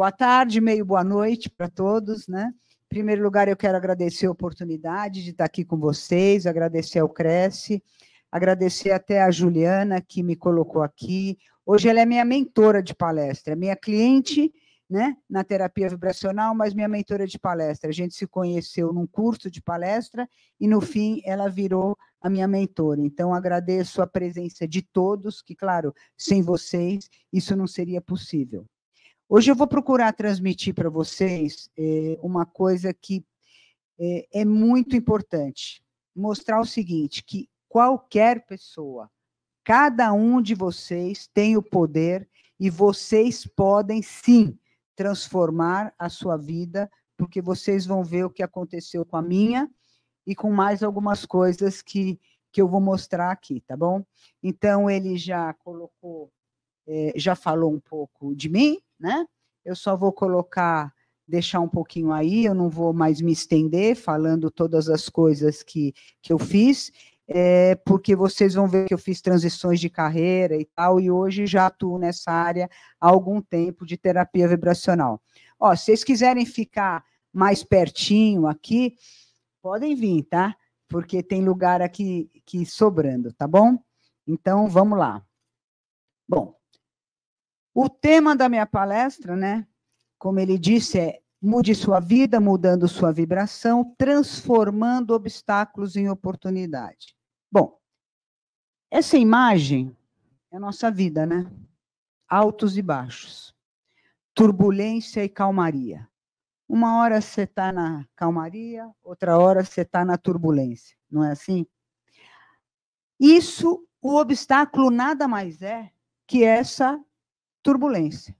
Boa tarde, meio boa noite para todos, né? Em primeiro lugar, eu quero agradecer a oportunidade de estar aqui com vocês, agradecer ao Cresce, agradecer até a Juliana que me colocou aqui. Hoje ela é minha mentora de palestra, minha cliente, né, na terapia vibracional, mas minha mentora de palestra. A gente se conheceu num curso de palestra e no fim ela virou a minha mentora. Então agradeço a presença de todos, que claro, sem vocês isso não seria possível. Hoje eu vou procurar transmitir para vocês é, uma coisa que é, é muito importante. Mostrar o seguinte, que qualquer pessoa, cada um de vocês tem o poder e vocês podem sim transformar a sua vida, porque vocês vão ver o que aconteceu com a minha e com mais algumas coisas que, que eu vou mostrar aqui, tá bom? Então, ele já colocou, é, já falou um pouco de mim, né? Eu só vou colocar, deixar um pouquinho aí, eu não vou mais me estender falando todas as coisas que, que eu fiz, é, porque vocês vão ver que eu fiz transições de carreira e tal, e hoje já atuo nessa área há algum tempo de terapia vibracional. Ó, se vocês quiserem ficar mais pertinho aqui, podem vir, tá? Porque tem lugar aqui que sobrando, tá bom? Então, vamos lá. Bom, o tema da minha palestra, né, como ele disse, é mude sua vida, mudando sua vibração, transformando obstáculos em oportunidade. Bom, essa imagem é a nossa vida, né? Altos e baixos, turbulência e calmaria. Uma hora você está na calmaria, outra hora você está na turbulência, não é assim? Isso, o obstáculo nada mais é que essa turbulência.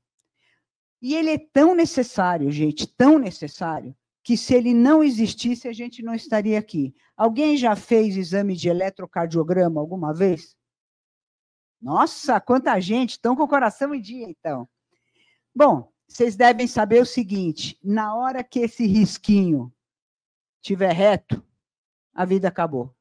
E ele é tão necessário, gente, tão necessário, que se ele não existisse, a gente não estaria aqui. Alguém já fez exame de eletrocardiograma alguma vez? Nossa, quanta gente! Estão com o coração em dia, então. Bom, vocês devem saber o seguinte: na hora que esse risquinho tiver reto, a vida acabou.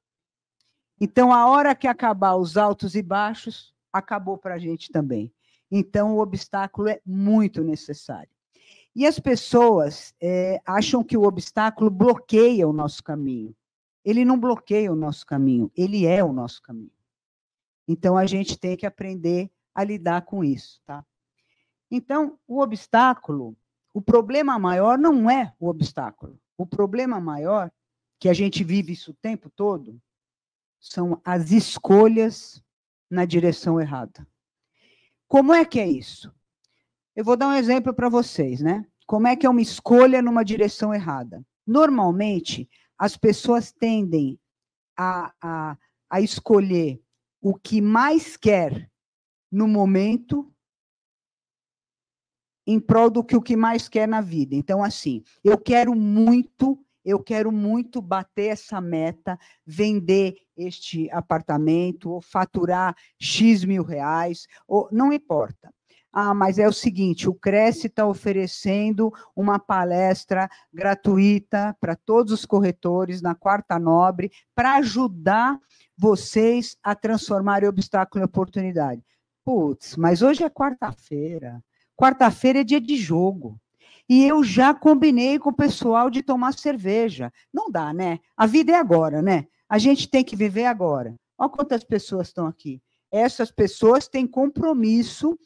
Então, a hora que acabar os altos e baixos, acabou para a gente também. Então, o obstáculo é muito necessário. E as pessoas é, acham que o obstáculo bloqueia o nosso caminho. Ele não bloqueia o nosso caminho, ele é o nosso caminho. Então, a gente tem que aprender a lidar com isso, tá? Então, o obstáculo, o problema maior não é o obstáculo. O problema maior, que a gente vive isso o tempo todo, são as escolhas na direção errada. Como é que é isso? Eu vou dar um exemplo para vocês, né? Como é que é uma escolha numa direção errada? Normalmente, as pessoas tendem a, a, a escolher o que mais quer no momento em prol do que o que mais quer na vida. Então, assim, eu quero muito, eu quero muito bater essa meta, vender este apartamento, ou faturar X mil reais, ou não importa. Ah, mas é o seguinte: o Cresce está oferecendo uma palestra gratuita para todos os corretores na Quarta Nobre para ajudar vocês a transformarem obstáculo em oportunidade. Putz, mas hoje é quarta-feira. Quarta-feira é dia de jogo. E eu já combinei com o pessoal de tomar cerveja. Não dá, né? A vida é agora, né? A gente tem que viver agora. Olha quantas pessoas estão aqui. Essas pessoas têm compromisso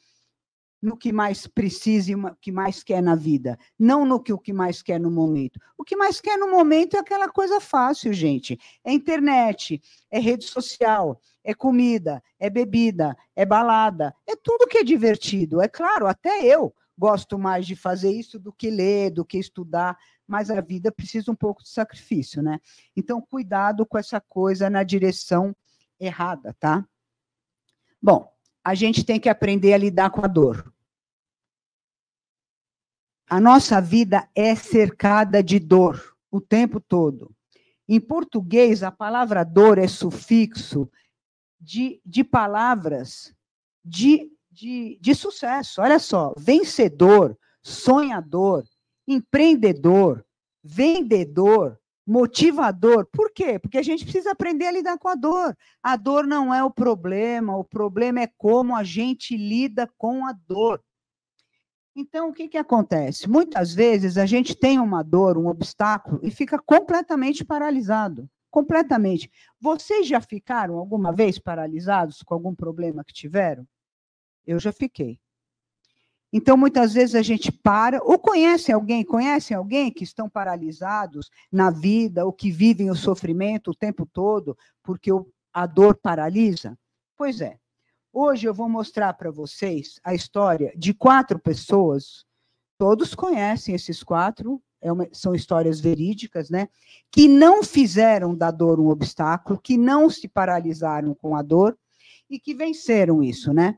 no que mais precisa e o que mais quer na vida, não no que o que mais quer no momento. O que mais quer no momento é aquela coisa fácil, gente. É internet, é rede social, é comida, é bebida, é balada, é tudo que é divertido. É claro, até eu gosto mais de fazer isso do que ler, do que estudar, mas a vida precisa um pouco de sacrifício, né? Então, cuidado com essa coisa na direção errada, tá? Bom, a gente tem que aprender a lidar com a dor. A nossa vida é cercada de dor o tempo todo. Em português, a palavra dor é sufixo de, de palavras de, de, de sucesso. Olha só: vencedor, sonhador, empreendedor, vendedor, motivador. Por quê? Porque a gente precisa aprender a lidar com a dor. A dor não é o problema, o problema é como a gente lida com a dor. Então, o que, que acontece? Muitas vezes a gente tem uma dor, um obstáculo, e fica completamente paralisado. Completamente. Vocês já ficaram alguma vez paralisados com algum problema que tiveram? Eu já fiquei. Então, muitas vezes a gente para, ou conhece alguém, conhecem alguém que estão paralisados na vida, ou que vivem o sofrimento o tempo todo, porque a dor paralisa? Pois é. Hoje eu vou mostrar para vocês a história de quatro pessoas, todos conhecem esses quatro, é uma, são histórias verídicas, né? Que não fizeram da dor um obstáculo, que não se paralisaram com a dor e que venceram isso, né?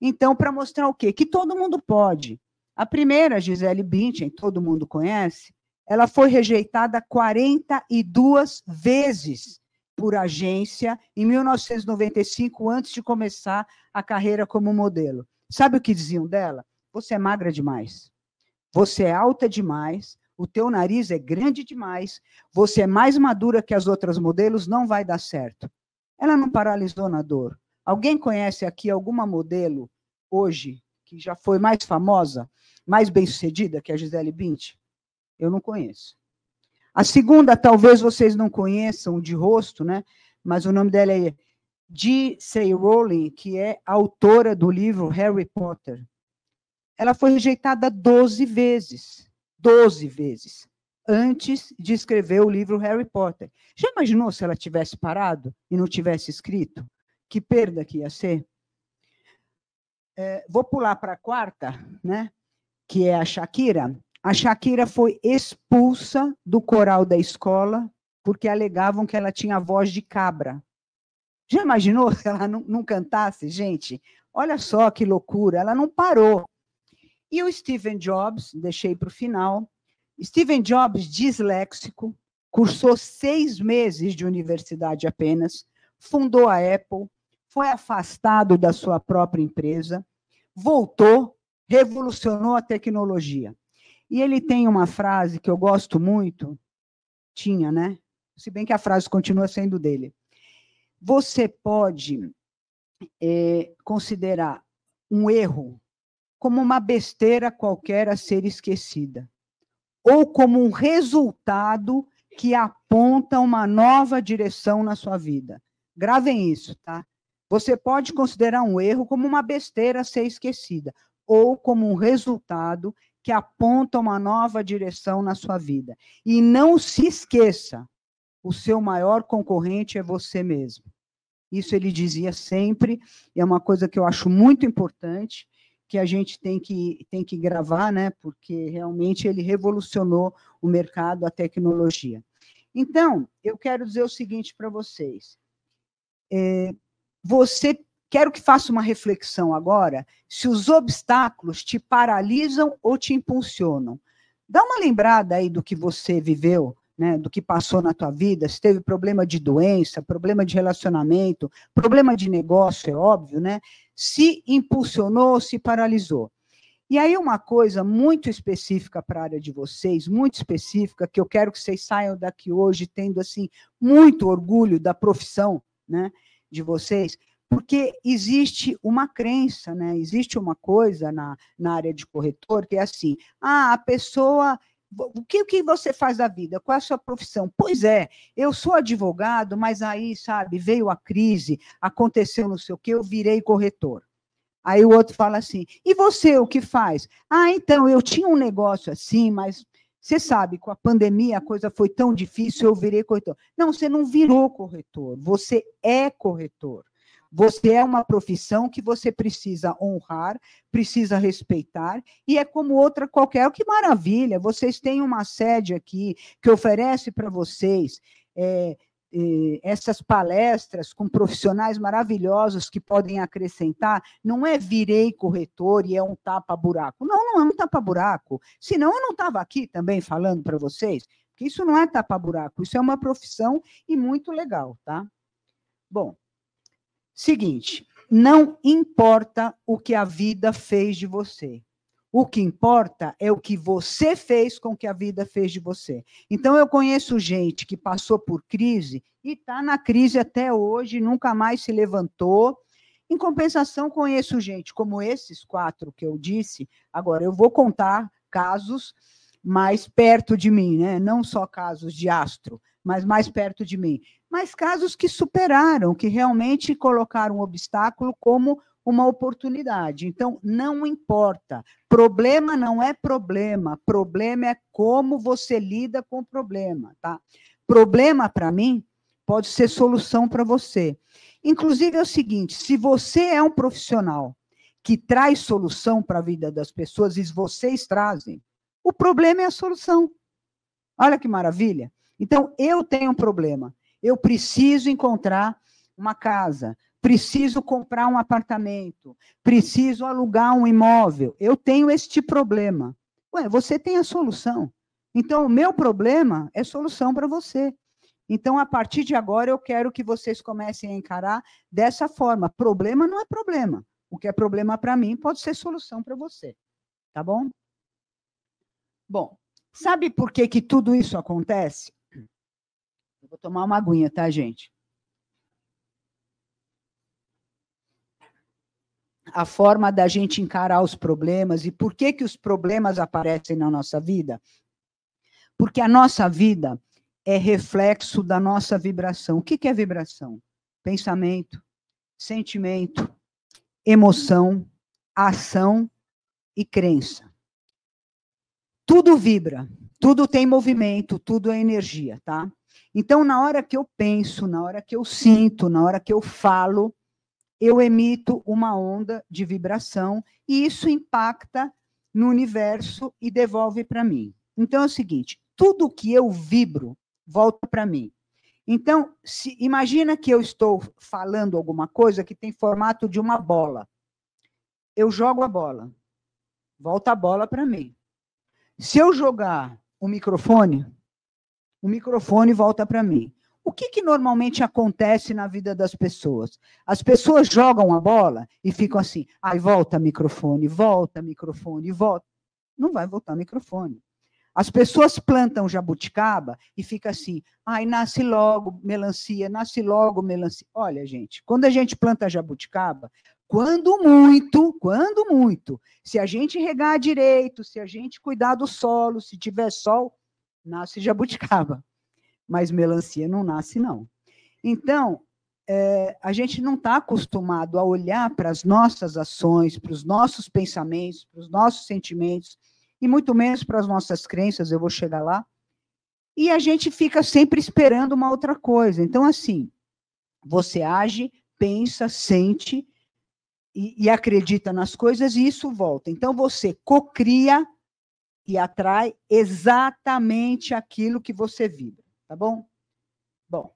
Então, para mostrar o quê? Que todo mundo pode. A primeira, Gisele Bündchen, todo mundo conhece, ela foi rejeitada 42 vezes por agência em 1995, antes de começar a carreira como modelo. Sabe o que diziam dela? Você é magra demais. Você é alta demais. O teu nariz é grande demais. Você é mais madura que as outras modelos, não vai dar certo. Ela não paralisou na dor. Alguém conhece aqui alguma modelo hoje que já foi mais famosa, mais bem-sucedida que a Gisele Bündchen? Eu não conheço. A segunda, talvez vocês não conheçam de rosto, né? Mas o nome dela é J.C. Rowling, que é autora do livro Harry Potter. Ela foi rejeitada 12 vezes. 12 vezes. Antes de escrever o livro Harry Potter. Já imaginou se ela tivesse parado e não tivesse escrito? Que perda que ia ser. É, vou pular para a quarta, né? que é a Shakira. A Shakira foi expulsa do coral da escola porque alegavam que ela tinha voz de cabra. Já imaginou se ela não, não cantasse, gente? Olha só que loucura, ela não parou. E o Steven Jobs, deixei para o final. Steven Jobs, disléxico, cursou seis meses de universidade apenas, fundou a Apple, foi afastado da sua própria empresa, voltou, revolucionou a tecnologia. E ele tem uma frase que eu gosto muito, tinha, né? Se bem que a frase continua sendo dele. Você pode é, considerar um erro como uma besteira qualquer a ser esquecida, ou como um resultado que aponta uma nova direção na sua vida. Gravem isso, tá? Você pode considerar um erro como uma besteira a ser esquecida, ou como um resultado que aponta uma nova direção na sua vida. E não se esqueça, o seu maior concorrente é você mesmo. Isso ele dizia sempre, e é uma coisa que eu acho muito importante, que a gente tem que, tem que gravar, né? Porque realmente ele revolucionou o mercado, a tecnologia. Então, eu quero dizer o seguinte para vocês. É, você quero que faça uma reflexão agora se os obstáculos te paralisam ou te impulsionam. Dá uma lembrada aí do que você viveu, né, do que passou na tua vida, se teve problema de doença, problema de relacionamento, problema de negócio, é óbvio, né? Se impulsionou, se paralisou. E aí uma coisa muito específica para a área de vocês, muito específica, que eu quero que vocês saiam daqui hoje tendo assim muito orgulho da profissão, né? De vocês, porque existe uma crença, né? existe uma coisa na, na área de corretor que é assim: ah, a pessoa. O que, o que você faz da vida? Qual é a sua profissão? Pois é, eu sou advogado, mas aí, sabe, veio a crise, aconteceu não sei o que, eu virei corretor. Aí o outro fala assim: e você o que faz? Ah, então, eu tinha um negócio assim, mas você sabe, com a pandemia a coisa foi tão difícil, eu virei corretor. Não, você não virou corretor, você é corretor. Você é uma profissão que você precisa honrar, precisa respeitar, e é como outra qualquer. Que maravilha! Vocês têm uma sede aqui que oferece para vocês é, essas palestras com profissionais maravilhosos que podem acrescentar, não é virei corretor e é um tapa-buraco. Não, não é um tapa-buraco. Senão eu não estava aqui também falando para vocês, que isso não é tapa-buraco, isso é uma profissão e muito legal, tá? Bom, seguinte, não importa o que a vida fez de você. O que importa é o que você fez com que a vida fez de você. Então, eu conheço gente que passou por crise e está na crise até hoje, nunca mais se levantou, Em compensação, conheço gente como esses quatro que eu disse. Agora, eu vou contar casos mais perto de mim, né? não só casos de astro, mas mais perto de mim. Mas casos que superaram, que realmente colocaram o obstáculo como uma oportunidade. Então, não importa. Problema não é problema. Problema é como você lida com o problema, tá? Problema, para mim, pode ser solução para você. Inclusive, é o seguinte: se você é um profissional que traz solução para a vida das pessoas, e vocês trazem, o problema é a solução. Olha que maravilha. Então, eu tenho um problema. Eu preciso encontrar uma casa, preciso comprar um apartamento, preciso alugar um imóvel. Eu tenho este problema. Ué, você tem a solução. Então, o meu problema é solução para você. Então, a partir de agora, eu quero que vocês comecem a encarar dessa forma. Problema não é problema. O que é problema para mim pode ser solução para você. Tá bom? Bom, sabe por que, que tudo isso acontece? Eu vou tomar uma aguinha, tá, gente? A forma da gente encarar os problemas e por que, que os problemas aparecem na nossa vida? Porque a nossa vida é reflexo da nossa vibração. O que, é vibração? Pensamento, sentimento, emoção, ação e crença. Tudo vibra, tudo tem movimento, tudo é energia, tá? Então, na hora que eu penso, na hora que eu sinto, na hora que eu falo, eu emito uma onda de vibração e isso impacta no universo e devolve para mim. Então é o seguinte: tudo que eu vibro volta para mim. Então, se, imagina que eu estou falando alguma coisa que tem formato de uma bola. Eu jogo a bola, volta a bola para mim. Se eu jogar o microfone, o microfone volta para mim. O que, que normalmente acontece na vida das pessoas? As pessoas jogam a bola e ficam assim, ai, volta microfone, volta microfone, volta. Não vai voltar microfone. As pessoas plantam jabuticaba e fica assim, ai, nasce logo melancia, nasce logo melancia. Olha, gente, quando a gente planta jabuticaba, quando muito, quando muito, se a gente regar direito, se a gente cuidar do solo, se tiver sol, nasce jabuticaba. Mas melancia não nasce, não. Então, é, a gente não está acostumado a olhar para as nossas ações, para os nossos pensamentos, para os nossos sentimentos, e muito menos para as nossas crenças, eu vou chegar lá. E a gente fica sempre esperando uma outra coisa. Então, assim, você age, pensa, sente e, e acredita nas coisas e isso volta. Então, você cocria e atrai exatamente aquilo que você vibra, tá bom? Bom, o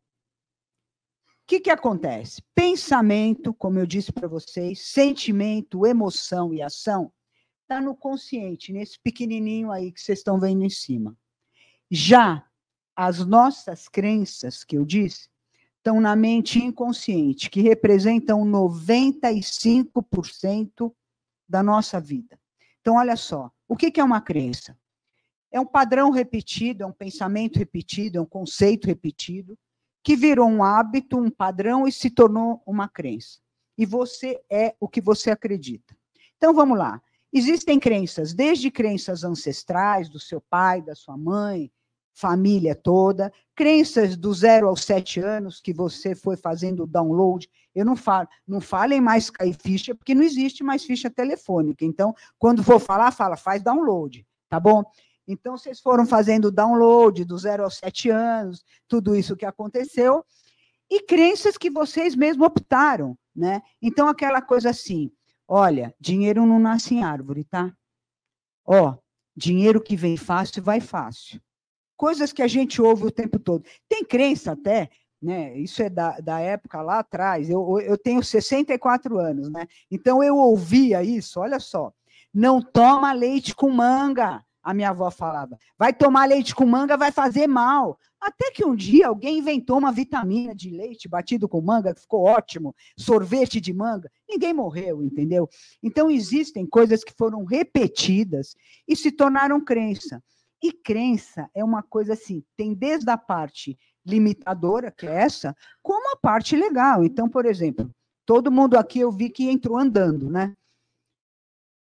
que, que acontece? Pensamento, como eu disse para vocês, sentimento, emoção e ação está no consciente, nesse pequenininho aí que vocês estão vendo em cima. Já as nossas crenças, que eu disse, estão na mente inconsciente, que representam 95% da nossa vida. Então, olha só, o que é uma crença? É um padrão repetido, é um pensamento repetido, é um conceito repetido, que virou um hábito, um padrão e se tornou uma crença. E você é o que você acredita. Então, vamos lá. Existem crenças, desde crenças ancestrais, do seu pai, da sua mãe, família toda, crenças do zero aos sete anos que você foi fazendo download. Eu não falo, não falem mais cair ficha, porque não existe mais ficha telefônica. Então, quando for falar, fala, faz download, tá bom? Então, vocês foram fazendo download do zero aos sete anos, tudo isso que aconteceu, e crenças que vocês mesmos optaram, né? Então, aquela coisa assim, Olha, dinheiro não nasce em árvore, tá? Ó, dinheiro que vem fácil, vai fácil. Coisas que a gente ouve o tempo todo. Tem crença até, né? Isso é da, da época lá atrás. Eu, eu tenho 64 anos, né? Então eu ouvia isso, olha só. Não toma leite com manga a minha avó falava. Vai tomar leite com manga, vai fazer mal. Até que um dia alguém inventou uma vitamina de leite batido com manga, que ficou ótimo, sorvete de manga. Ninguém morreu, entendeu? Então existem coisas que foram repetidas e se tornaram crença. E crença é uma coisa assim, tem desde a parte limitadora, que é essa, como a parte legal. Então, por exemplo, Todo mundo aqui eu vi que entrou andando, né?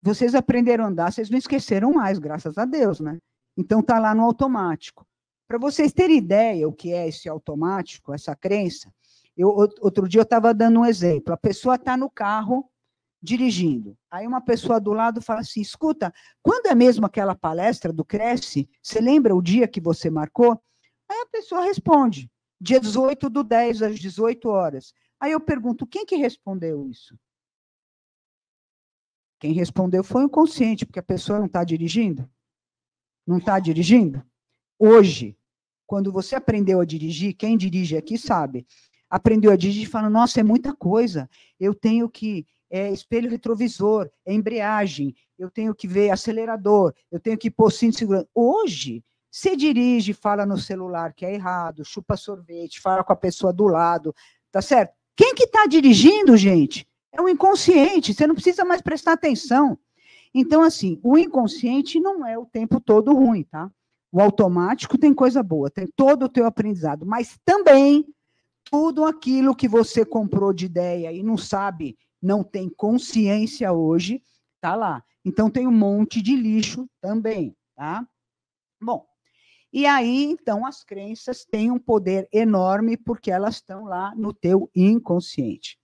Vocês aprenderam a andar, vocês não esqueceram mais, graças a Deus, né? Então tá lá no automático. Para vocês terem ideia o que é esse automático, essa crença, eu, outro dia eu estava dando um exemplo. A pessoa está no carro dirigindo. Aí uma pessoa do lado fala assim: escuta, quando é mesmo aquela palestra do Cresce? Você lembra o dia que você marcou? Aí a pessoa responde: dia 18 do 10 às 18 horas. Aí eu pergunto: quem que respondeu isso? Quem respondeu foi o consciente, porque a pessoa não está dirigindo. Não está dirigindo? Hoje, quando você aprendeu a dirigir, quem dirige aqui sabe, aprendeu a dirigir e fala: nossa, é muita coisa. Eu tenho que. É espelho retrovisor, é embreagem, eu tenho que ver acelerador, eu tenho que pôr cinto de segurança. Hoje, você dirige, fala no celular que é errado, chupa sorvete, fala com a pessoa do lado, tá certo? Quem que está dirigindo, gente? É o inconsciente, você não precisa mais prestar atenção. Então, assim, o inconsciente não é o tempo todo ruim, tá? O automático tem coisa boa, tem todo o teu aprendizado, mas também tudo aquilo que você comprou de ideia e não sabe, não tem consciência hoje, tá lá. Então tem um monte de lixo também, tá? Bom, e aí então as crenças têm um poder enorme porque elas estão lá no teu inconsciente.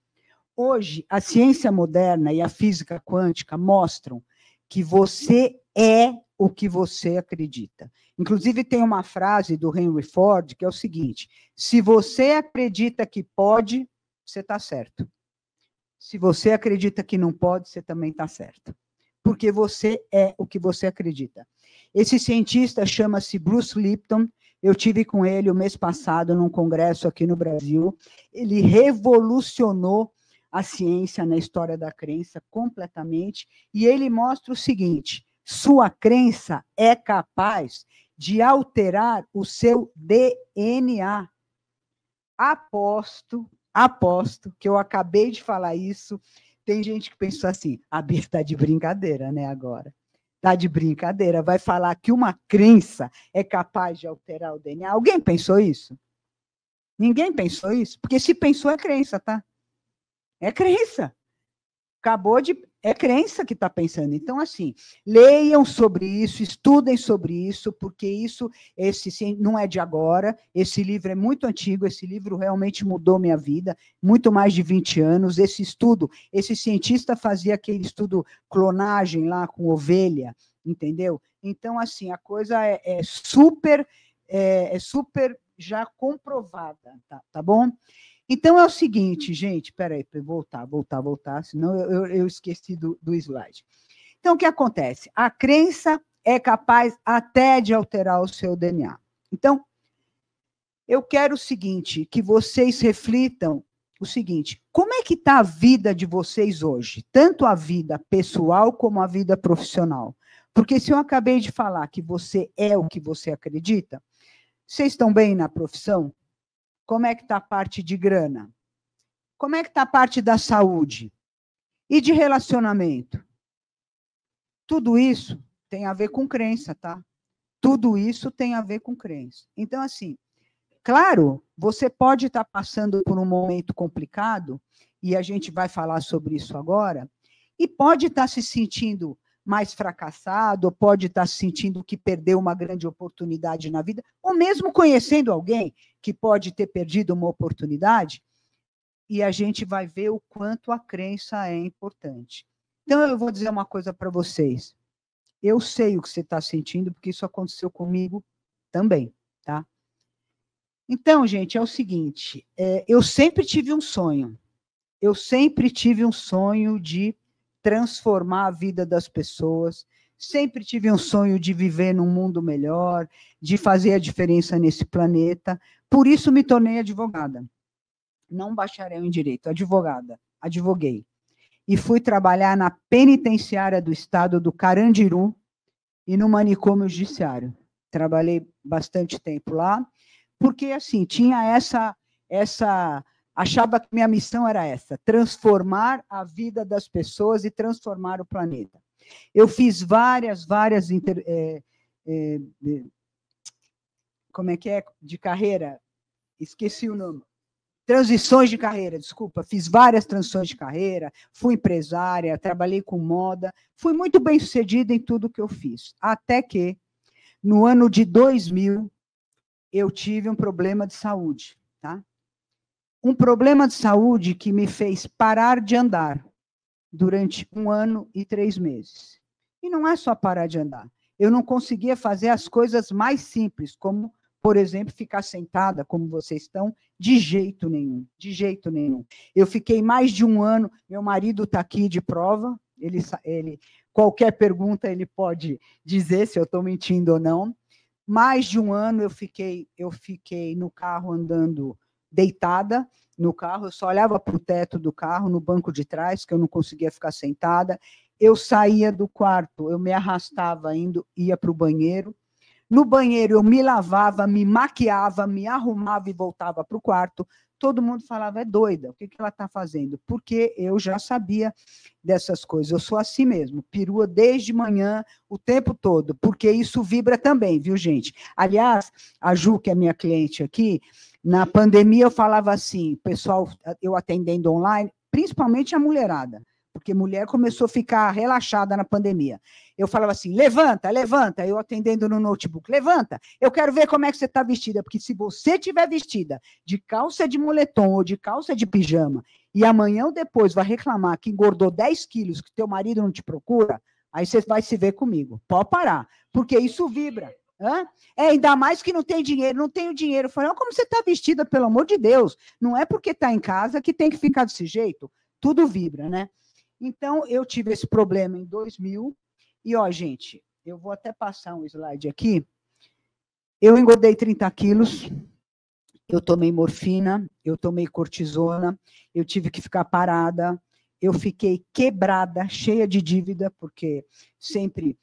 Hoje, a ciência moderna e a física quântica mostram que você é o que você acredita. Inclusive, tem uma frase do Henry Ford que é o seguinte: se você acredita que pode, você está certo. Se você acredita que não pode, você também está certo. Porque você é o que você acredita. Esse cientista chama-se Bruce Lipton. Eu tive com ele o mês passado num congresso aqui no Brasil. Ele revolucionou a ciência na história da crença completamente, e ele mostra o seguinte: sua crença é capaz de alterar o seu DNA. Aposto, aposto que eu acabei de falar isso. Tem gente que pensou assim: a Bia está de brincadeira, né? Agora. Está de brincadeira. Vai falar que uma crença é capaz de alterar o DNA. Alguém pensou isso? Ninguém pensou isso? Porque se pensou é crença, tá? É crença. Acabou de. É crença que está pensando. Então, assim, leiam sobre isso, estudem sobre isso, porque isso esse não é de agora. Esse livro é muito antigo, esse livro realmente mudou minha vida, muito mais de 20 anos. Esse estudo, esse cientista fazia aquele estudo clonagem lá com ovelha, entendeu? Então, assim, a coisa é, é super, é, é super já comprovada, tá, tá bom? Então é o seguinte, gente, peraí, voltar, voltar, voltar, senão eu, eu, eu esqueci do, do slide. Então, o que acontece? A crença é capaz até de alterar o seu DNA. Então, eu quero o seguinte, que vocês reflitam o seguinte: como é que está a vida de vocês hoje? Tanto a vida pessoal como a vida profissional. Porque se eu acabei de falar que você é o que você acredita, vocês estão bem na profissão? Como é que está a parte de grana? Como é que está a parte da saúde? E de relacionamento? Tudo isso tem a ver com crença, tá? Tudo isso tem a ver com crença. Então, assim, claro, você pode estar tá passando por um momento complicado, e a gente vai falar sobre isso agora, e pode estar tá se sentindo mais fracassado, ou pode estar sentindo que perdeu uma grande oportunidade na vida, ou mesmo conhecendo alguém que pode ter perdido uma oportunidade, e a gente vai ver o quanto a crença é importante. Então, eu vou dizer uma coisa para vocês. Eu sei o que você está sentindo, porque isso aconteceu comigo também, tá? Então, gente, é o seguinte: é, eu sempre tive um sonho. Eu sempre tive um sonho de transformar a vida das pessoas. Sempre tive um sonho de viver num mundo melhor, de fazer a diferença nesse planeta. Por isso me tornei advogada. Não bacharel em direito, advogada. Advoguei. E fui trabalhar na penitenciária do estado do Carandiru e no manicômio judiciário. Trabalhei bastante tempo lá, porque assim, tinha essa essa achava que minha missão era essa: transformar a vida das pessoas e transformar o planeta. Eu fiz várias, várias. Inter, é, é, como é que é? De carreira? Esqueci o nome. transições de carreira, desculpa, fiz várias transições de carreira, fui empresária, trabalhei com moda, fui muito bem sucedida em tudo que eu fiz. Até que, no ano de 2000, eu tive um problema de saúde, tá? Um problema de saúde que me fez parar de andar durante um ano e três meses. E não é só parar de andar. Eu não conseguia fazer as coisas mais simples, como por exemplo, ficar sentada como vocês estão, de jeito nenhum, de jeito nenhum. Eu fiquei mais de um ano, meu marido está aqui de prova, ele, ele, qualquer pergunta ele pode dizer se eu estou mentindo ou não. Mais de um ano eu fiquei, eu fiquei no carro andando deitada no carro, eu só olhava para o teto do carro, no banco de trás, que eu não conseguia ficar sentada. Eu saía do quarto, eu me arrastava indo, ia para o banheiro, no banheiro eu me lavava, me maquiava, me arrumava e voltava para o quarto. Todo mundo falava, é doida, o que, que ela está fazendo? Porque eu já sabia dessas coisas. Eu sou assim mesmo, perua desde manhã, o tempo todo, porque isso vibra também, viu, gente? Aliás, a Ju, que é minha cliente aqui, na pandemia eu falava assim, pessoal, eu atendendo online, principalmente a mulherada porque mulher começou a ficar relaxada na pandemia. Eu falava assim: levanta, levanta, eu atendendo no notebook, levanta, eu quero ver como é que você está vestida, porque se você estiver vestida de calça de moletom ou de calça de pijama, e amanhã ou depois vai reclamar que engordou 10 quilos, que teu marido não te procura, aí você vai se ver comigo. Pode parar, porque isso vibra. Hã? É, ainda mais que não tem dinheiro, não tenho dinheiro. Eu falei, como você está vestida, pelo amor de Deus? Não é porque está em casa que tem que ficar desse jeito. Tudo vibra, né? Então, eu tive esse problema em 2000. E, ó, gente, eu vou até passar um slide aqui. Eu engordei 30 quilos, eu tomei morfina, eu tomei cortisona, eu tive que ficar parada, eu fiquei quebrada, cheia de dívida, porque sempre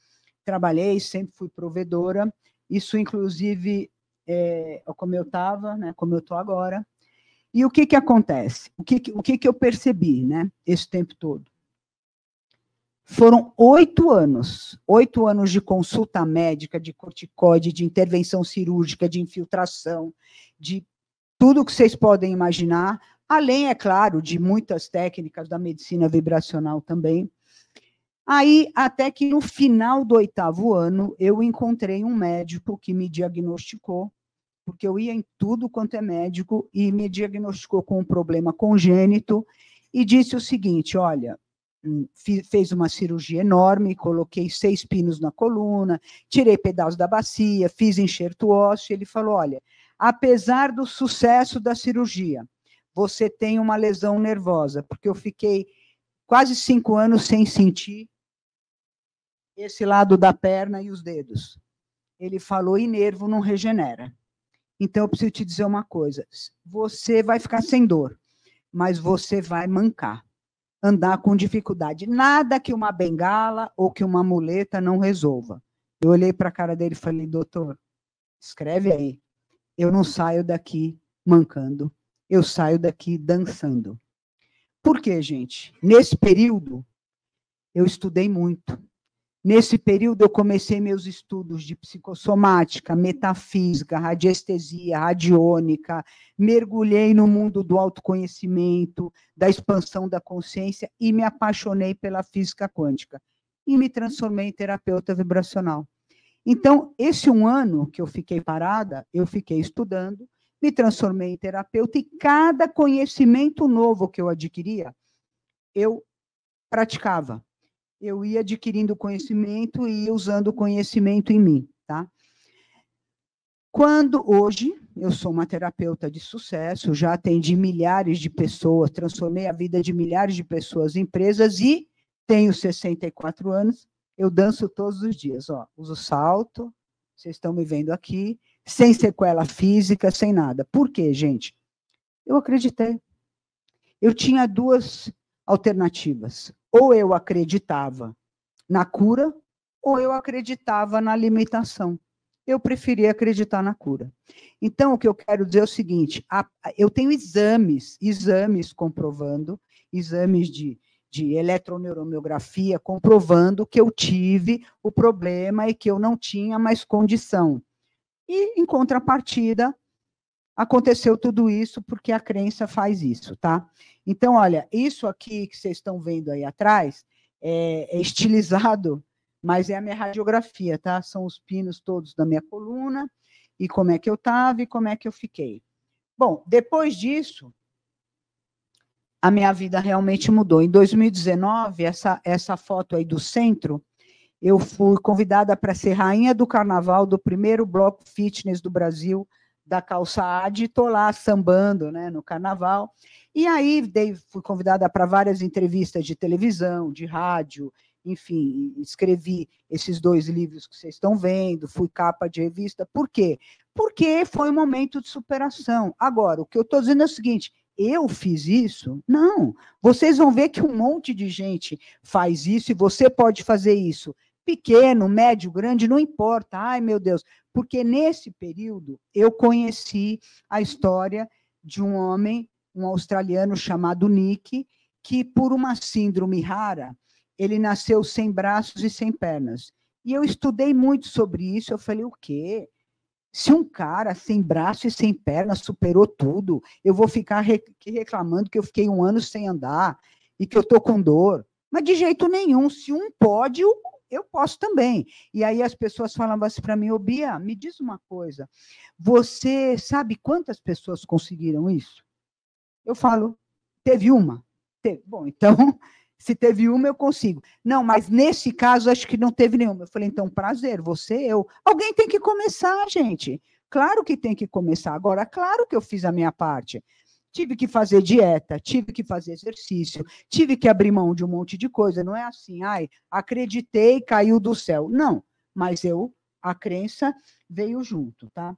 trabalhei, sempre fui provedora. Isso, inclusive, é, como eu estava, né, como eu estou agora. E o que, que acontece? O que, o que, que eu percebi né, esse tempo todo? Foram oito anos, oito anos de consulta médica, de corticoide, de intervenção cirúrgica, de infiltração, de tudo que vocês podem imaginar, além, é claro, de muitas técnicas da medicina vibracional também. Aí, até que no final do oitavo ano, eu encontrei um médico que me diagnosticou, porque eu ia em tudo quanto é médico, e me diagnosticou com um problema congênito, e disse o seguinte: olha, fez uma cirurgia enorme, coloquei seis pinos na coluna, tirei pedaços da bacia, fiz enxerto ósseo. Ele falou: olha, apesar do sucesso da cirurgia, você tem uma lesão nervosa, porque eu fiquei quase cinco anos sem sentir esse lado da perna e os dedos. Ele falou: e nervo não regenera. Então, eu preciso te dizer uma coisa: você vai ficar sem dor, mas você vai mancar andar com dificuldade. Nada que uma bengala ou que uma muleta não resolva. Eu olhei para a cara dele e falei, doutor, escreve aí. Eu não saio daqui mancando, eu saio daqui dançando. Por quê, gente? Nesse período, eu estudei muito. Nesse período, eu comecei meus estudos de psicossomática, metafísica, radiestesia, radiônica, mergulhei no mundo do autoconhecimento, da expansão da consciência e me apaixonei pela física quântica. E me transformei em terapeuta vibracional. Então, esse um ano que eu fiquei parada, eu fiquei estudando, me transformei em terapeuta e cada conhecimento novo que eu adquiria, eu praticava eu ia adquirindo conhecimento e usando o conhecimento em mim, tá? Quando hoje eu sou uma terapeuta de sucesso, já atendi milhares de pessoas, transformei a vida de milhares de pessoas em empresas e tenho 64 anos, eu danço todos os dias, ó, uso salto, vocês estão me vendo aqui, sem sequela física, sem nada. Por quê, gente? Eu acreditei. Eu tinha duas alternativas ou eu acreditava na cura, ou eu acreditava na limitação. Eu preferia acreditar na cura. Então, o que eu quero dizer é o seguinte: eu tenho exames, exames comprovando, exames de, de eletroneuromiografia comprovando que eu tive o problema e que eu não tinha mais condição. E, em contrapartida, aconteceu tudo isso porque a crença faz isso, tá? Então, olha, isso aqui que vocês estão vendo aí atrás é, é estilizado, mas é a minha radiografia, tá? São os pinos todos da minha coluna e como é que eu estava e como é que eu fiquei. Bom, depois disso, a minha vida realmente mudou. Em 2019, essa, essa foto aí do centro, eu fui convidada para ser rainha do carnaval do primeiro bloco fitness do Brasil, da Calça Ad, estou lá sambando né, no carnaval. E aí dei, fui convidada para várias entrevistas de televisão, de rádio, enfim, escrevi esses dois livros que vocês estão vendo, fui capa de revista. Por quê? Porque foi um momento de superação. Agora, o que eu estou dizendo é o seguinte: eu fiz isso? Não. Vocês vão ver que um monte de gente faz isso e você pode fazer isso. Pequeno, médio, grande, não importa. Ai, meu Deus. Porque nesse período eu conheci a história de um homem, um australiano chamado Nick, que por uma síndrome rara, ele nasceu sem braços e sem pernas. E eu estudei muito sobre isso. Eu falei, o quê? Se um cara sem braço e sem perna superou tudo, eu vou ficar reclamando que eu fiquei um ano sem andar e que eu estou com dor. Mas de jeito nenhum, se um pode, eu posso também. E aí as pessoas falavam assim para mim, ô Bia, me diz uma coisa, você sabe quantas pessoas conseguiram isso? Eu falo, teve uma? Teve. Bom, então se teve uma, eu consigo. Não, mas nesse caso, acho que não teve nenhuma. Eu falei, então, prazer, você, eu. Alguém tem que começar, gente. Claro que tem que começar. Agora, claro que eu fiz a minha parte. Tive que fazer dieta, tive que fazer exercício, tive que abrir mão de um monte de coisa. Não é assim, ai, acreditei, caiu do céu. Não, mas eu, a crença veio junto, tá?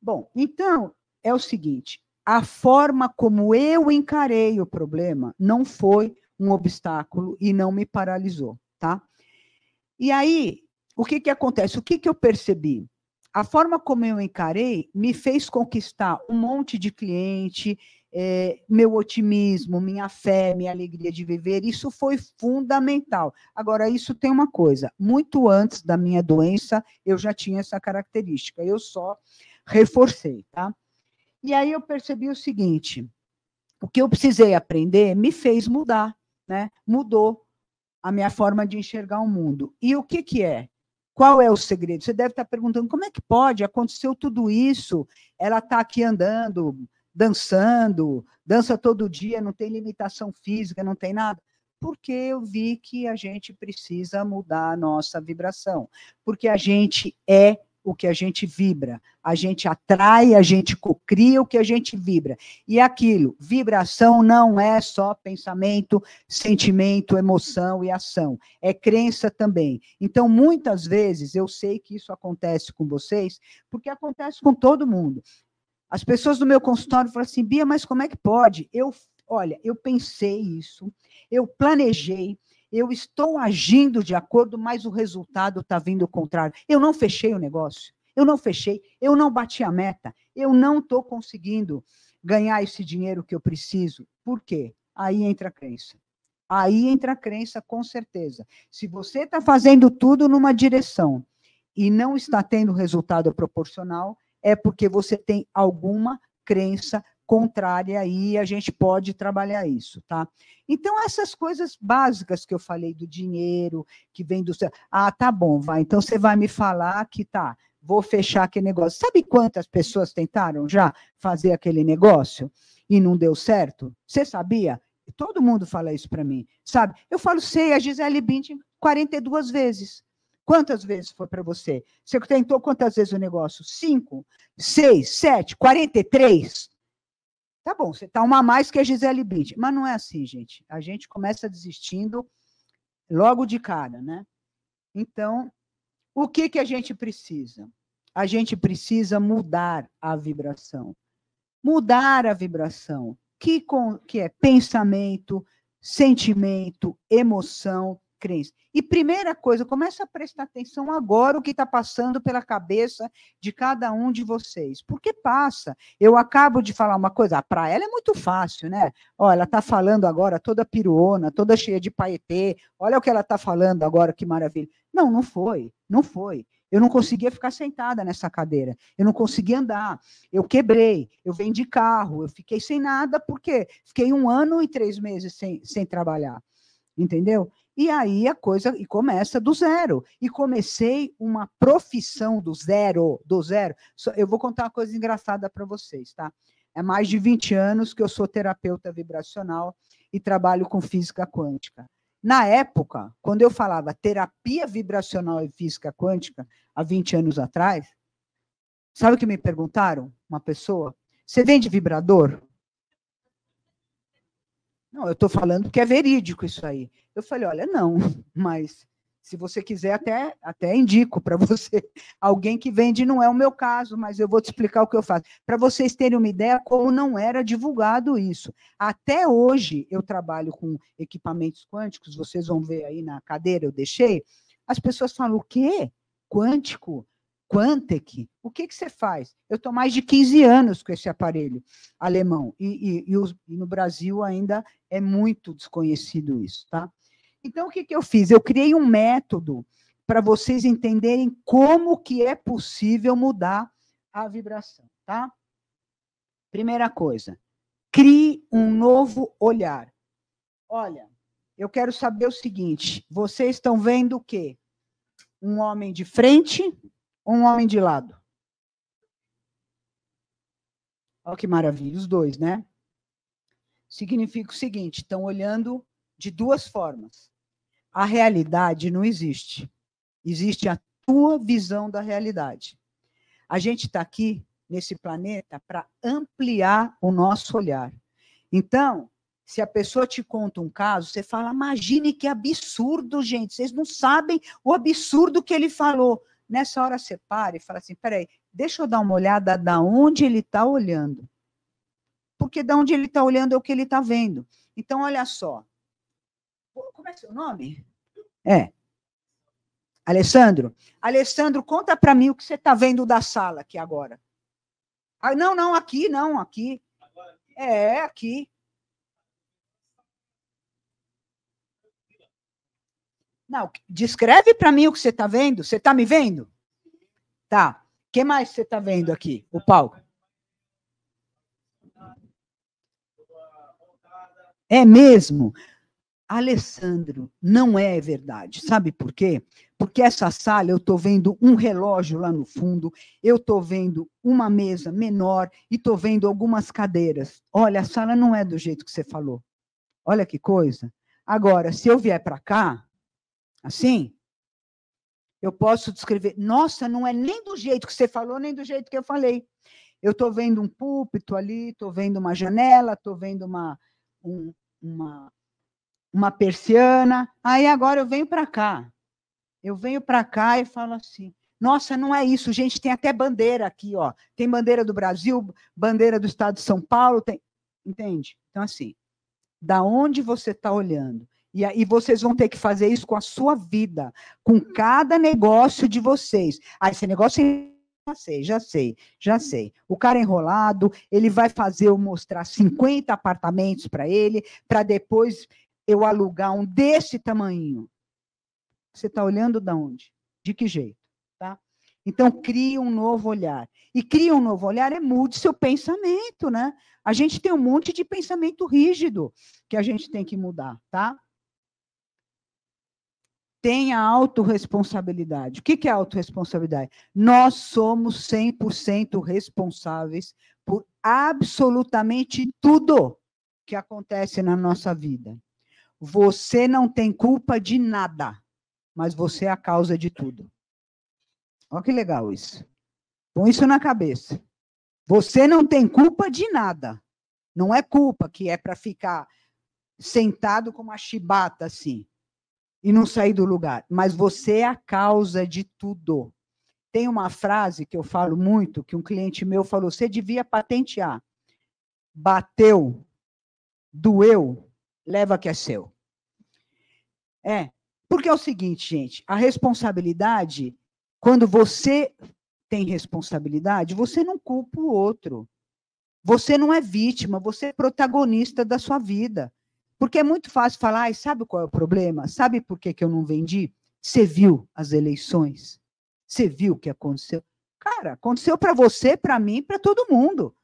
Bom, então, é o seguinte: a forma como eu encarei o problema não foi um obstáculo e não me paralisou, tá? E aí, o que que acontece? O que que eu percebi? A forma como eu encarei me fez conquistar um monte de cliente, é, meu otimismo, minha fé, minha alegria de viver, isso foi fundamental. Agora, isso tem uma coisa: muito antes da minha doença, eu já tinha essa característica, eu só reforcei, tá? E aí eu percebi o seguinte: o que eu precisei aprender me fez mudar né, mudou a minha forma de enxergar o mundo. E o que, que é? Qual é o segredo? Você deve estar perguntando como é que pode? Aconteceu tudo isso, ela está aqui andando, dançando, dança todo dia, não tem limitação física, não tem nada. Porque eu vi que a gente precisa mudar a nossa vibração, porque a gente é o que a gente vibra. A gente atrai, a gente cocria o que a gente vibra. E aquilo, vibração não é só pensamento, sentimento, emoção e ação. É crença também. Então, muitas vezes, eu sei que isso acontece com vocês, porque acontece com todo mundo. As pessoas do meu consultório falam assim, Bia, mas como é que pode? Eu, olha, eu pensei isso, eu planejei, eu estou agindo de acordo, mas o resultado está vindo contrário. Eu não fechei o negócio, eu não fechei, eu não bati a meta, eu não estou conseguindo ganhar esse dinheiro que eu preciso. Por quê? Aí entra a crença. Aí entra a crença, com certeza. Se você está fazendo tudo numa direção e não está tendo resultado proporcional, é porque você tem alguma crença contrária e a gente pode trabalhar isso, tá? Então, essas coisas básicas que eu falei do dinheiro, que vem do. Ah, tá bom, vai. Então, você vai me falar que tá, vou fechar aquele negócio. Sabe quantas pessoas tentaram já fazer aquele negócio e não deu certo? Você sabia? Todo mundo fala isso para mim, sabe? Eu falo, sei, a Gisele Bündchen 42 vezes. Quantas vezes foi para você? Você tentou quantas vezes o negócio? Cinco? Seis? Sete? Quarenta e três? Tá bom, você está uma a mais que a Gisele Bündchen. Mas não é assim, gente. A gente começa desistindo logo de cara, né? Então, o que, que a gente precisa? A gente precisa mudar a vibração. Mudar a vibração, que, com, que é pensamento, sentimento, emoção, crença. E primeira coisa, começa a prestar atenção agora o que está passando pela cabeça de cada um de vocês. Porque passa. Eu acabo de falar uma coisa, ah, para ela é muito fácil, né? Olha, ela está falando agora toda piruona, toda cheia de paetê. Olha o que ela está falando agora, que maravilha. Não, não foi, não foi. Eu não conseguia ficar sentada nessa cadeira. Eu não conseguia andar. Eu quebrei. Eu vendi carro. Eu fiquei sem nada, porque fiquei um ano e três meses sem, sem trabalhar. Entendeu? E aí a coisa e começa do zero. E comecei uma profissão do zero, do zero. Eu vou contar uma coisa engraçada para vocês, tá? É mais de 20 anos que eu sou terapeuta vibracional e trabalho com física quântica. Na época, quando eu falava terapia vibracional e física quântica, há 20 anos atrás, sabe o que me perguntaram? Uma pessoa, você vende vibrador? Não, eu estou falando que é verídico isso aí. Eu falei, olha, não, mas se você quiser, até, até indico para você. Alguém que vende não é o meu caso, mas eu vou te explicar o que eu faço. Para vocês terem uma ideia como não era divulgado isso. Até hoje, eu trabalho com equipamentos quânticos, vocês vão ver aí na cadeira, eu deixei. As pessoas falam, o quê? Quântico? Quantec, o que, que você faz? Eu estou mais de 15 anos com esse aparelho alemão, e, e, e, e, no Brasil ainda é muito desconhecido isso, tá? Então, o que, que eu fiz? Eu criei um método para vocês entenderem como que é possível mudar a vibração, tá? Primeira coisa, crie um novo olhar. Olha, eu quero saber o seguinte: vocês estão vendo o quê? Um homem de frente um homem de lado? Olha que maravilha, os dois, né? Significa o seguinte: estão olhando de duas formas. A realidade não existe. Existe a tua visão da realidade. A gente está aqui nesse planeta para ampliar o nosso olhar. Então, se a pessoa te conta um caso, você fala: imagine que absurdo, gente. Vocês não sabem o absurdo que ele falou. Nessa hora para e fala assim: peraí, deixa eu dar uma olhada da onde ele está olhando. Porque da onde ele está olhando é o que ele está vendo. Então, olha só. Como é seu nome? É. Alessandro. Alessandro, conta para mim o que você está vendo da sala aqui agora. Ah, não, não, aqui, não, aqui. É, aqui. Não, descreve para mim o que você está vendo. Você está me vendo? Tá. O que mais você está vendo aqui? O palco. É mesmo? Alessandro, não é verdade. Sabe por quê? Porque essa sala eu estou vendo um relógio lá no fundo, eu estou vendo uma mesa menor e estou vendo algumas cadeiras. Olha, a sala não é do jeito que você falou. Olha que coisa. Agora, se eu vier para cá, Assim, eu posso descrever. Nossa, não é nem do jeito que você falou, nem do jeito que eu falei. Eu estou vendo um púlpito ali, estou vendo uma janela, estou vendo uma, um, uma, uma persiana. Aí agora eu venho para cá. Eu venho para cá e falo assim: nossa, não é isso, gente, tem até bandeira aqui, ó. Tem bandeira do Brasil, bandeira do estado de São Paulo, tem. Entende? Então, assim, da onde você está olhando? E aí vocês vão ter que fazer isso com a sua vida, com cada negócio de vocês. Ah, esse negócio já sei, já sei, já sei. O cara enrolado, ele vai fazer eu mostrar 50 apartamentos para ele, para depois eu alugar um desse tamanho. Você está olhando de onde? De que jeito? Tá? Então, crie um novo olhar. E cria um novo olhar é mude seu pensamento, né? A gente tem um monte de pensamento rígido que a gente tem que mudar, tá? Tenha autorresponsabilidade. O que é autorresponsabilidade? Nós somos 100% responsáveis por absolutamente tudo que acontece na nossa vida. Você não tem culpa de nada, mas você é a causa de tudo. Olha que legal isso. Põe isso na cabeça. Você não tem culpa de nada. Não é culpa que é para ficar sentado com uma chibata assim e não sair do lugar. Mas você é a causa de tudo. Tem uma frase que eu falo muito, que um cliente meu falou: você devia patentear. Bateu, doeu, leva que é seu. É, porque é o seguinte, gente, a responsabilidade, quando você tem responsabilidade, você não culpa o outro. Você não é vítima, você é protagonista da sua vida. Porque é muito fácil falar, e sabe qual é o problema? Sabe por que, que eu não vendi? Você viu as eleições? Você viu o que aconteceu? Cara, aconteceu para você, para mim, para todo mundo.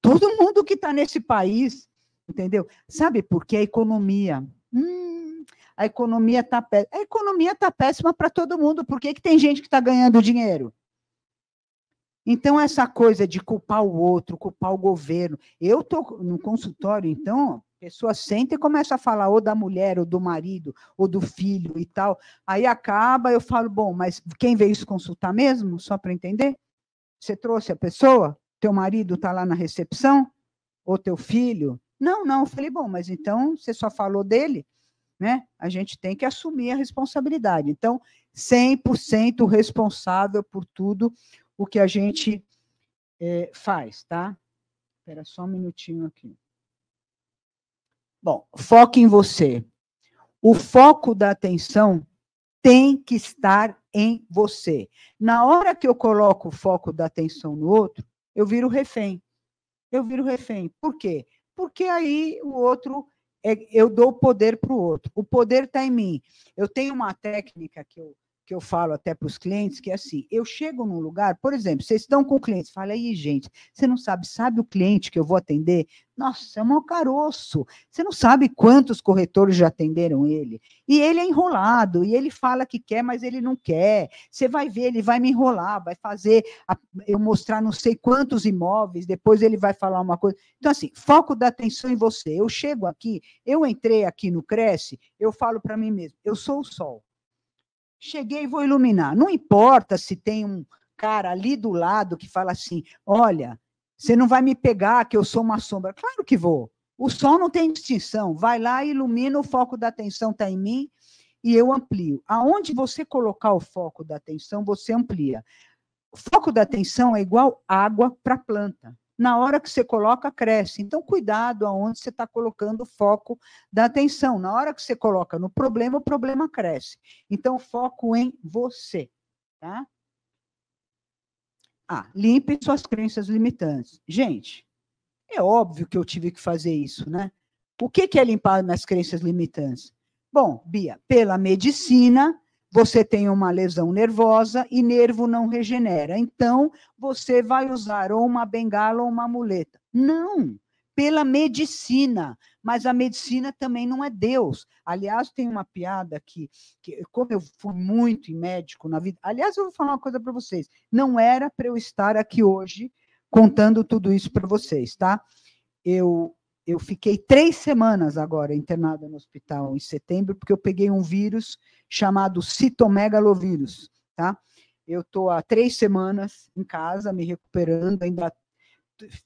Todo mundo que está nesse país, entendeu? Sabe por que a economia? Hum, a economia está péssima. A economia está péssima para todo mundo. Por que, que tem gente que está ganhando dinheiro? Então, essa coisa de culpar o outro, culpar o governo. Eu estou no consultório, então, pessoa senta e começa a falar ou da mulher, ou do marido, ou do filho e tal. Aí acaba, eu falo, bom, mas quem veio se consultar mesmo? Só para entender? Você trouxe a pessoa? Teu marido está lá na recepção? Ou teu filho? Não, não. Eu falei, bom, mas então você só falou dele, né? A gente tem que assumir a responsabilidade. Então, 100% responsável por tudo o que a gente é, faz, tá? Espera só um minutinho aqui. Bom, foque em você. O foco da atenção tem que estar em você. Na hora que eu coloco o foco da atenção no outro, eu viro refém. Eu viro refém. Por quê? Porque aí o outro, é, eu dou poder para o outro. O poder está em mim. Eu tenho uma técnica que eu que eu falo até para os clientes, que é assim, eu chego num lugar, por exemplo, vocês estão com clientes, fala aí, gente, você não sabe, sabe o cliente que eu vou atender? Nossa, é um caroço. Você não sabe quantos corretores já atenderam ele. E ele é enrolado, e ele fala que quer, mas ele não quer. Você vai ver, ele vai me enrolar, vai fazer a, eu mostrar não sei quantos imóveis, depois ele vai falar uma coisa. Então, assim, foco da atenção em você. Eu chego aqui, eu entrei aqui no Cresce, eu falo para mim mesmo, eu sou o sol. Cheguei e vou iluminar. Não importa se tem um cara ali do lado que fala assim: olha, você não vai me pegar que eu sou uma sombra. Claro que vou. O sol não tem distinção. Vai lá, ilumina, o foco da atenção está em mim e eu amplio. Aonde você colocar o foco da atenção, você amplia. O foco da atenção é igual água para a planta na hora que você coloca, cresce. Então, cuidado aonde você está colocando o foco da atenção. Na hora que você coloca no problema, o problema cresce. Então, foco em você, tá? Ah, limpe suas crenças limitantes. Gente, é óbvio que eu tive que fazer isso, né? O que é limpar minhas crenças limitantes? Bom, Bia, pela medicina, você tem uma lesão nervosa e nervo não regenera. Então, você vai usar ou uma bengala ou uma muleta. Não, pela medicina. Mas a medicina também não é Deus. Aliás, tem uma piada que, que como eu fui muito médico na vida. Aliás, eu vou falar uma coisa para vocês. Não era para eu estar aqui hoje contando tudo isso para vocês, tá? Eu eu fiquei três semanas agora internada no hospital em setembro, porque eu peguei um vírus chamado citomegalovírus, tá? Eu estou há três semanas em casa, me recuperando, ainda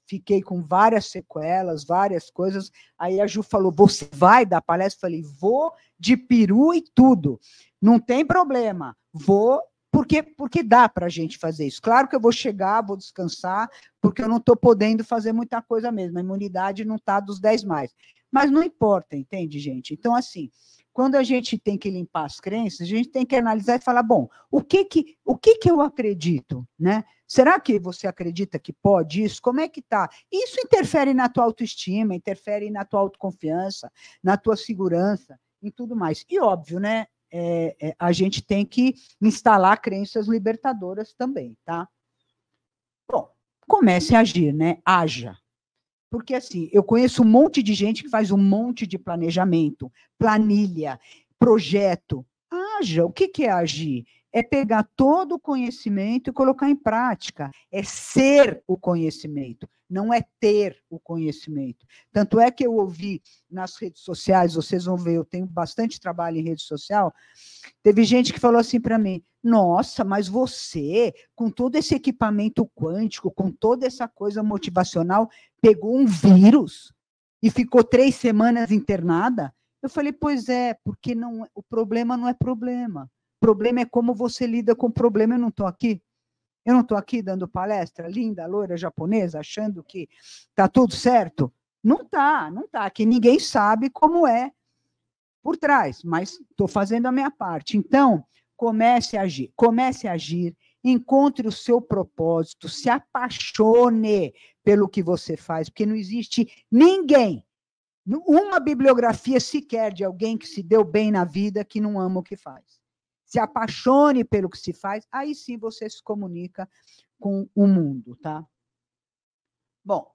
fiquei com várias sequelas, várias coisas. Aí a Ju falou: Você vai dar palestra? Eu falei: Vou de peru e tudo. Não tem problema. Vou porque, porque dá para a gente fazer isso. Claro que eu vou chegar, vou descansar, porque eu não estou podendo fazer muita coisa mesmo. A imunidade não está dos 10 mais. Mas não importa, entende, gente? Então, assim, quando a gente tem que limpar as crenças, a gente tem que analisar e falar, bom, o que que, o que, que eu acredito, né? Será que você acredita que pode isso? Como é que tá? Isso interfere na tua autoestima, interfere na tua autoconfiança, na tua segurança, em tudo mais. E óbvio, né? É, é, a gente tem que instalar crenças libertadoras também, tá? Bom, comece a agir, né? Haja. Porque, assim, eu conheço um monte de gente que faz um monte de planejamento, planilha, projeto. Haja. O que, que é agir? É pegar todo o conhecimento e colocar em prática. É ser o conhecimento, não é ter o conhecimento. Tanto é que eu ouvi nas redes sociais, vocês vão ver, eu tenho bastante trabalho em rede social. Teve gente que falou assim para mim: nossa, mas você, com todo esse equipamento quântico, com toda essa coisa motivacional, pegou um vírus e ficou três semanas internada? Eu falei, pois é, porque não, o problema não é problema problema é como você lida com o problema. Eu não estou aqui. Eu não estou aqui dando palestra linda, loira japonesa, achando que está tudo certo. Não está, não está. Que ninguém sabe como é por trás, mas estou fazendo a minha parte. Então, comece a agir. Comece a agir. Encontre o seu propósito. Se apaixone pelo que você faz, porque não existe ninguém, uma bibliografia sequer de alguém que se deu bem na vida que não ama o que faz. Se apaixone pelo que se faz, aí sim você se comunica com o mundo, tá? Bom,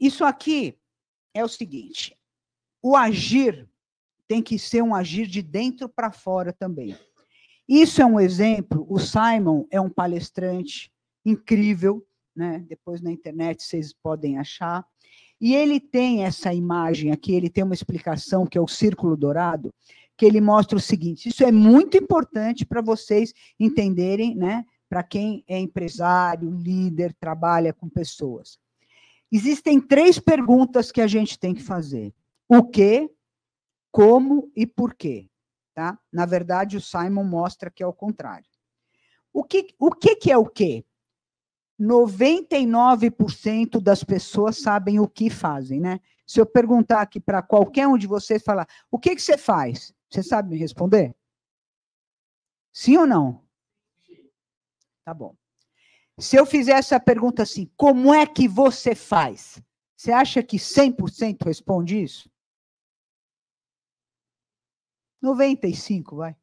isso aqui é o seguinte: o agir tem que ser um agir de dentro para fora também. Isso é um exemplo. O Simon é um palestrante incrível, né? Depois na internet vocês podem achar. E ele tem essa imagem aqui, ele tem uma explicação que é o círculo dourado, que ele mostra o seguinte: isso é muito importante para vocês entenderem, né? Para quem é empresário, líder, trabalha com pessoas. Existem três perguntas que a gente tem que fazer: o que, como e por quê. Tá? Na verdade, o Simon mostra que é o contrário. O que, o que, que é o quê? 99% das pessoas sabem o que fazem, né? Se eu perguntar aqui para qualquer um de vocês, falar, o que, que você faz? Você sabe me responder? Sim ou não? Tá bom. Se eu fizer essa pergunta assim, como é que você faz? Você acha que 100% responde isso? 95, vai.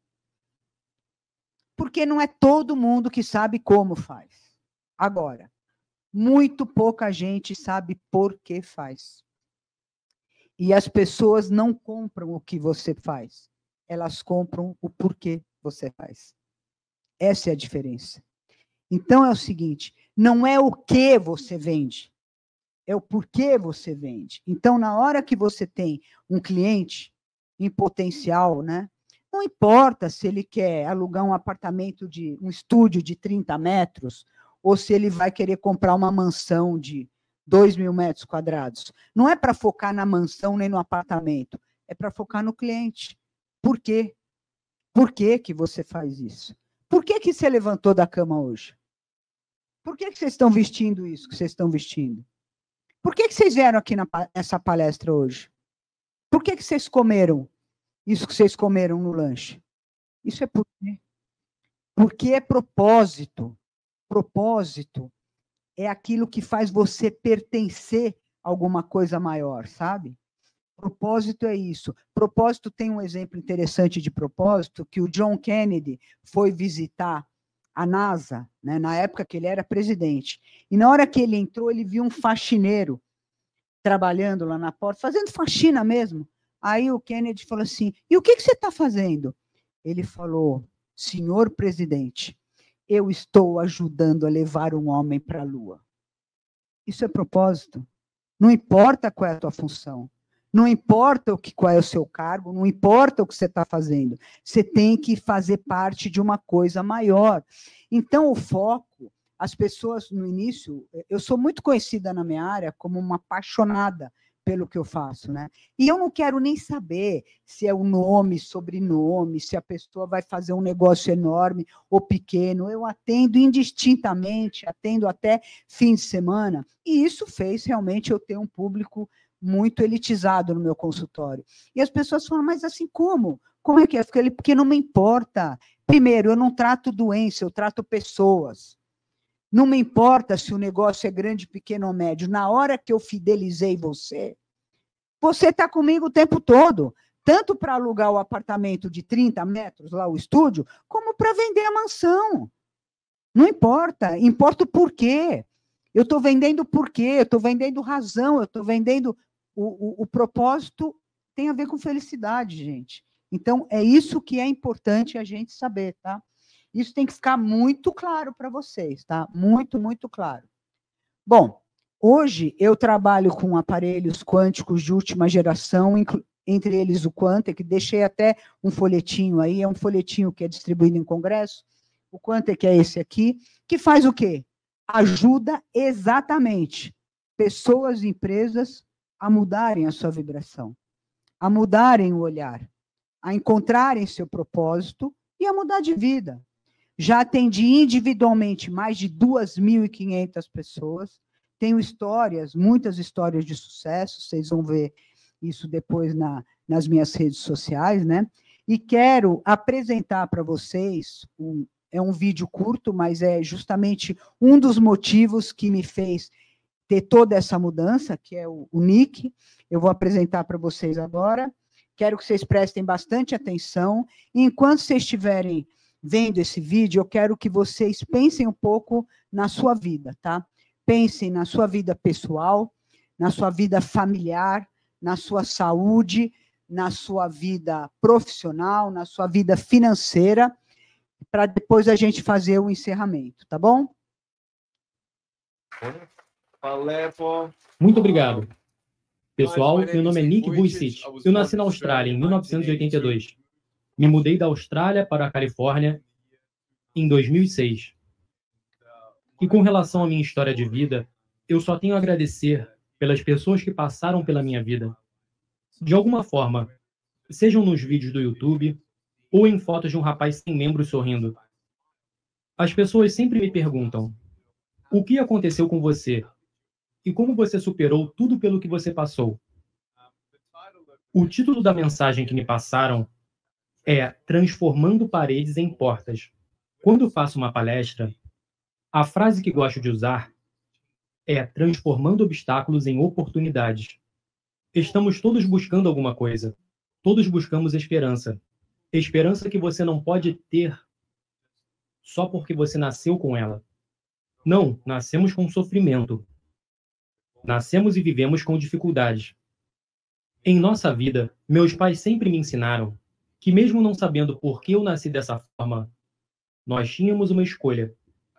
Porque não é todo mundo que sabe como faz. Agora, muito pouca gente sabe por que faz. E as pessoas não compram o que você faz, elas compram o porquê você faz. Essa é a diferença. Então é o seguinte: não é o que você vende, é o porquê você vende. Então, na hora que você tem um cliente em potencial, né? Não importa se ele quer alugar um apartamento de um estúdio de 30 metros ou se ele vai querer comprar uma mansão de 2 mil metros quadrados. Não é para focar na mansão nem no apartamento, é para focar no cliente. Por quê? Por que, que você faz isso? Por que, que você levantou da cama hoje? Por que, que vocês estão vestindo isso que vocês estão vestindo? Por que, que vocês vieram aqui nessa palestra hoje? Por que, que vocês comeram isso que vocês comeram no lanche? Isso é por quê? Porque é propósito. Propósito é aquilo que faz você pertencer a alguma coisa maior, sabe? Propósito é isso. Propósito tem um exemplo interessante de propósito que o John Kennedy foi visitar a NASA, né, na época que ele era presidente. E na hora que ele entrou, ele viu um faxineiro trabalhando lá na porta, fazendo faxina mesmo. Aí o Kennedy falou assim: E o que, que você está fazendo? Ele falou: Senhor presidente, eu estou ajudando a levar um homem para a Lua. Isso é propósito. Não importa qual é a tua função. Não importa o que, qual é o seu cargo, não importa o que você está fazendo. Você tem que fazer parte de uma coisa maior. Então, o foco, as pessoas no início, eu sou muito conhecida na minha área como uma apaixonada pelo que eu faço, né? E eu não quero nem saber se é o nome, sobrenome, se a pessoa vai fazer um negócio enorme ou pequeno. Eu atendo indistintamente, atendo até fim de semana. E isso fez realmente eu ter um público muito elitizado no meu consultório. E as pessoas falam, mas assim como? Como é que é? Porque não me importa. Primeiro, eu não trato doença, eu trato pessoas. Não me importa se o negócio é grande, pequeno ou médio. Na hora que eu fidelizei você, você está comigo o tempo todo. Tanto para alugar o apartamento de 30 metros, lá o estúdio, como para vender a mansão. Não importa, importa o porquê. Eu estou vendendo porquê, eu estou vendendo razão, eu estou vendendo o, o, o propósito tem a ver com felicidade, gente. Então, é isso que é importante a gente saber, tá? Isso tem que ficar muito claro para vocês, tá? Muito, muito claro. Bom, hoje eu trabalho com aparelhos quânticos de última geração, entre eles o Quantec, deixei até um folhetinho aí, é um folhetinho que é distribuído em congresso. O Quantec é esse aqui, que faz o quê? Ajuda exatamente pessoas e empresas a mudarem a sua vibração, a mudarem o olhar, a encontrarem seu propósito e a mudar de vida. Já atendi individualmente mais de 2.500 pessoas. Tenho histórias, muitas histórias de sucesso, vocês vão ver isso depois na, nas minhas redes sociais, né? E quero apresentar para vocês, um, é um vídeo curto, mas é justamente um dos motivos que me fez ter toda essa mudança, que é o, o Nick. Eu vou apresentar para vocês agora. Quero que vocês prestem bastante atenção. Enquanto vocês estiverem vendo esse vídeo, eu quero que vocês pensem um pouco na sua vida, tá? Pensem na sua vida pessoal, na sua vida familiar, na sua saúde, na sua vida profissional, na sua vida financeira, para depois a gente fazer o encerramento, tá bom? Muito obrigado. Pessoal, meu nome é Nick Vujicic. Eu nasci na Austrália em 1982. Me mudei da Austrália para a Califórnia em 2006. E com relação à minha história de vida, eu só tenho a agradecer pelas pessoas que passaram pela minha vida. De alguma forma, sejam nos vídeos do YouTube ou em fotos de um rapaz sem membros sorrindo. As pessoas sempre me perguntam: o que aconteceu com você? E como você superou tudo pelo que você passou? O título da mensagem que me passaram é Transformando Paredes em Portas. Quando faço uma palestra, a frase que gosto de usar é transformando obstáculos em oportunidades. Estamos todos buscando alguma coisa. Todos buscamos esperança. Esperança que você não pode ter só porque você nasceu com ela. Não, nascemos com sofrimento. Nascemos e vivemos com dificuldades. Em nossa vida, meus pais sempre me ensinaram que, mesmo não sabendo por que eu nasci dessa forma, nós tínhamos uma escolha: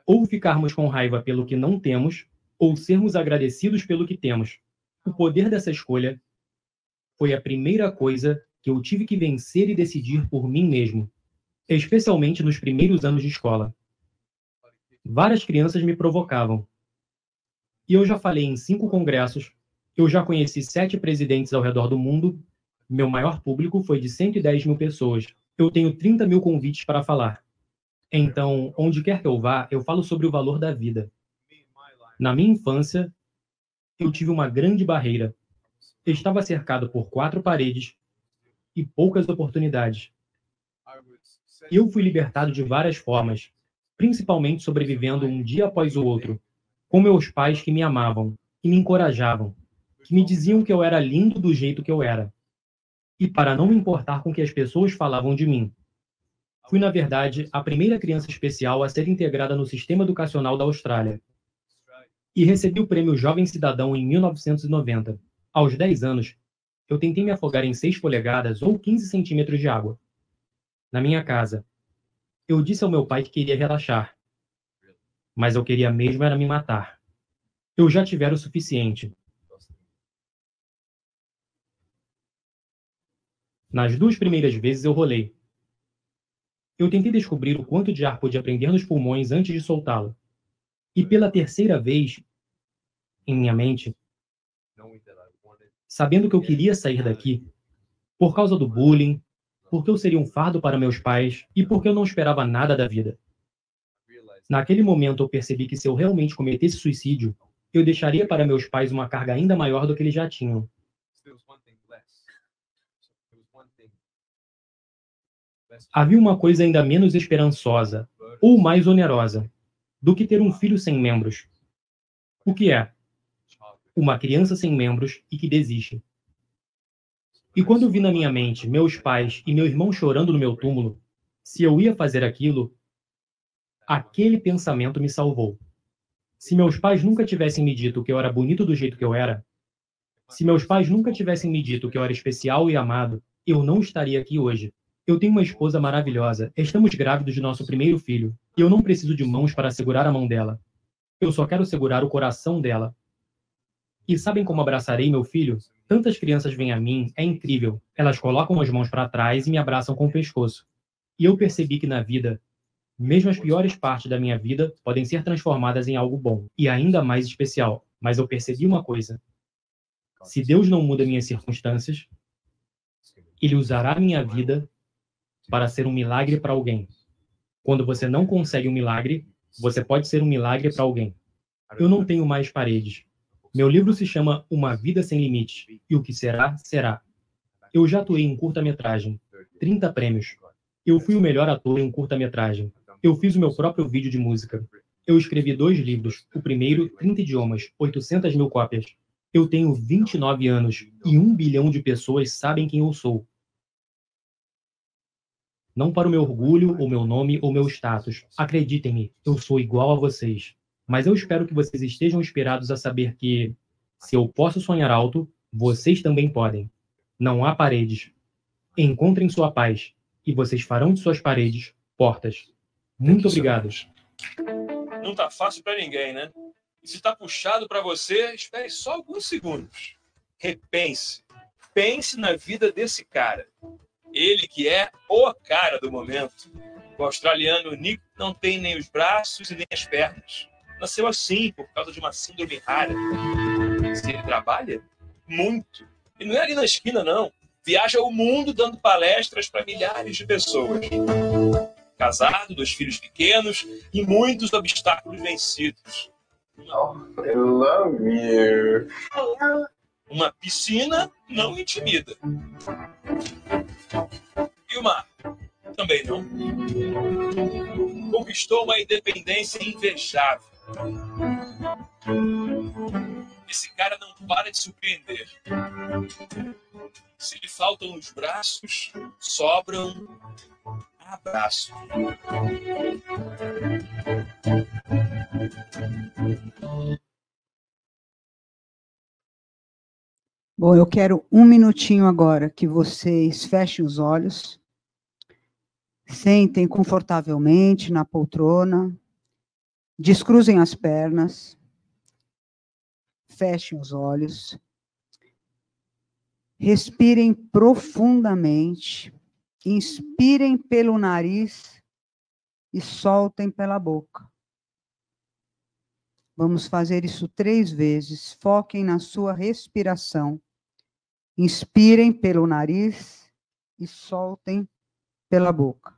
ou ficarmos com raiva pelo que não temos, ou sermos agradecidos pelo que temos. O poder dessa escolha foi a primeira coisa que eu tive que vencer e decidir por mim mesmo, especialmente nos primeiros anos de escola. Várias crianças me provocavam. E eu já falei em cinco congressos, eu já conheci sete presidentes ao redor do mundo, meu maior público foi de 110 mil pessoas. Eu tenho 30 mil convites para falar. Então, onde quer que eu vá, eu falo sobre o valor da vida. Na minha infância, eu tive uma grande barreira. Estava cercado por quatro paredes e poucas oportunidades. Eu fui libertado de várias formas, principalmente sobrevivendo um dia após o outro, com meus pais que me amavam, que me encorajavam, que me diziam que eu era lindo do jeito que eu era. E para não me importar com o que as pessoas falavam de mim. Fui, na verdade, a primeira criança especial a ser integrada no sistema educacional da Austrália e recebi o prêmio Jovem Cidadão em 1990. Aos 10 anos, eu tentei me afogar em 6 polegadas ou 15 centímetros de água. Na minha casa, eu disse ao meu pai que queria relaxar, mas eu queria mesmo era me matar. Eu já tivera o suficiente. Nas duas primeiras vezes eu rolei. Eu tentei descobrir o quanto de ar podia prender nos pulmões antes de soltá-lo. E pela terceira vez, em minha mente, sabendo que eu queria sair daqui, por causa do bullying, porque eu seria um fardo para meus pais e porque eu não esperava nada da vida. Naquele momento eu percebi que se eu realmente cometesse suicídio, eu deixaria para meus pais uma carga ainda maior do que eles já tinham. Havia uma coisa ainda menos esperançosa, ou mais onerosa, do que ter um filho sem membros. O que é? Uma criança sem membros e que desiste. E quando vi na minha mente meus pais e meu irmão chorando no meu túmulo, se eu ia fazer aquilo, aquele pensamento me salvou. Se meus pais nunca tivessem me dito que eu era bonito do jeito que eu era, se meus pais nunca tivessem me dito que eu era especial e amado, eu não estaria aqui hoje. Eu tenho uma esposa maravilhosa. Estamos grávidos de nosso primeiro filho. E eu não preciso de mãos para segurar a mão dela. Eu só quero segurar o coração dela. E sabem como abraçarei meu filho? Tantas crianças vêm a mim, é incrível. Elas colocam as mãos para trás e me abraçam com o pescoço. E eu percebi que na vida, mesmo as piores partes da minha vida podem ser transformadas em algo bom e ainda mais especial. Mas eu percebi uma coisa: se Deus não muda minhas circunstâncias, Ele usará minha vida para ser um milagre para alguém. Quando você não consegue um milagre, você pode ser um milagre para alguém. Eu não tenho mais paredes. Meu livro se chama Uma Vida Sem Limites, e o que será, será. Eu já atuei em curta-metragem, 30 prêmios. Eu fui o melhor ator em um curta-metragem. Eu fiz o meu próprio vídeo de música. Eu escrevi dois livros, o primeiro, 30 idiomas, 800 mil cópias. Eu tenho 29 anos e um bilhão de pessoas sabem quem eu sou. Não para o meu orgulho, o meu nome ou meu status. Acreditem-me, eu sou igual a vocês. Mas eu espero que vocês estejam inspirados a saber que, se eu posso sonhar alto, vocês também podem. Não há paredes. Encontrem sua paz e vocês farão de suas paredes portas. Muito obrigado. Não tá fácil para ninguém, né? E se tá puxado para você, espere só alguns segundos. Repense. Pense na vida desse cara. Ele que é o cara do momento. O australiano Nick não tem nem os braços e nem as pernas. Nasceu assim por causa de uma síndrome rara. Se ele trabalha, muito. E não é ali na esquina, não. Viaja o mundo dando palestras para milhares de pessoas. Casado, dois filhos pequenos e muitos obstáculos vencidos. Oh, I love you. Uma piscina não intimida. E o mar? Também não. Conquistou uma independência invejável. Esse cara não para de surpreender. Se lhe faltam os braços, sobram abraços. Bom, eu quero um minutinho agora que vocês fechem os olhos, sentem confortavelmente na poltrona, descruzem as pernas, fechem os olhos, respirem profundamente, inspirem pelo nariz e soltem pela boca. Vamos fazer isso três vezes. Foquem na sua respiração. Inspirem pelo nariz e soltem pela boca.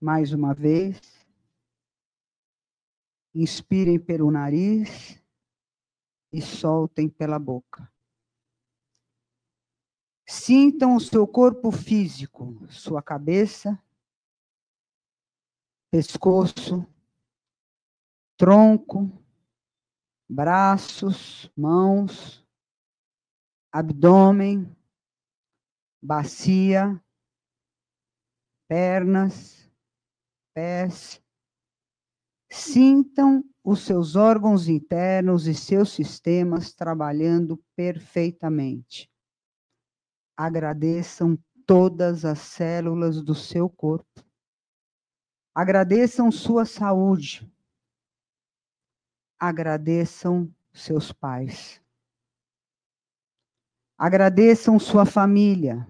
Mais uma vez. Inspirem pelo nariz e soltem pela boca. Sintam o seu corpo físico, sua cabeça, pescoço, tronco, braços, mãos, abdômen, bacia, pernas, pés. Sintam os seus órgãos internos e seus sistemas trabalhando perfeitamente. Agradeçam todas as células do seu corpo. Agradeçam sua saúde, agradeçam seus pais. Agradeçam sua família.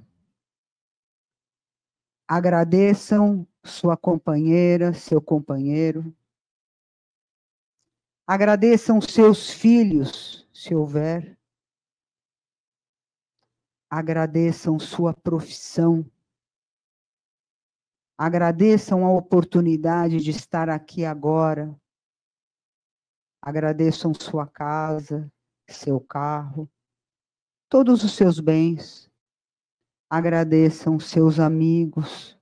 Agradeçam sua companheira, seu companheiro. Agradeçam seus filhos, se houver. Agradeçam sua profissão. Agradeçam a oportunidade de estar aqui agora Agradeçam sua casa, seu carro, todos os seus bens. Agradeçam seus amigos.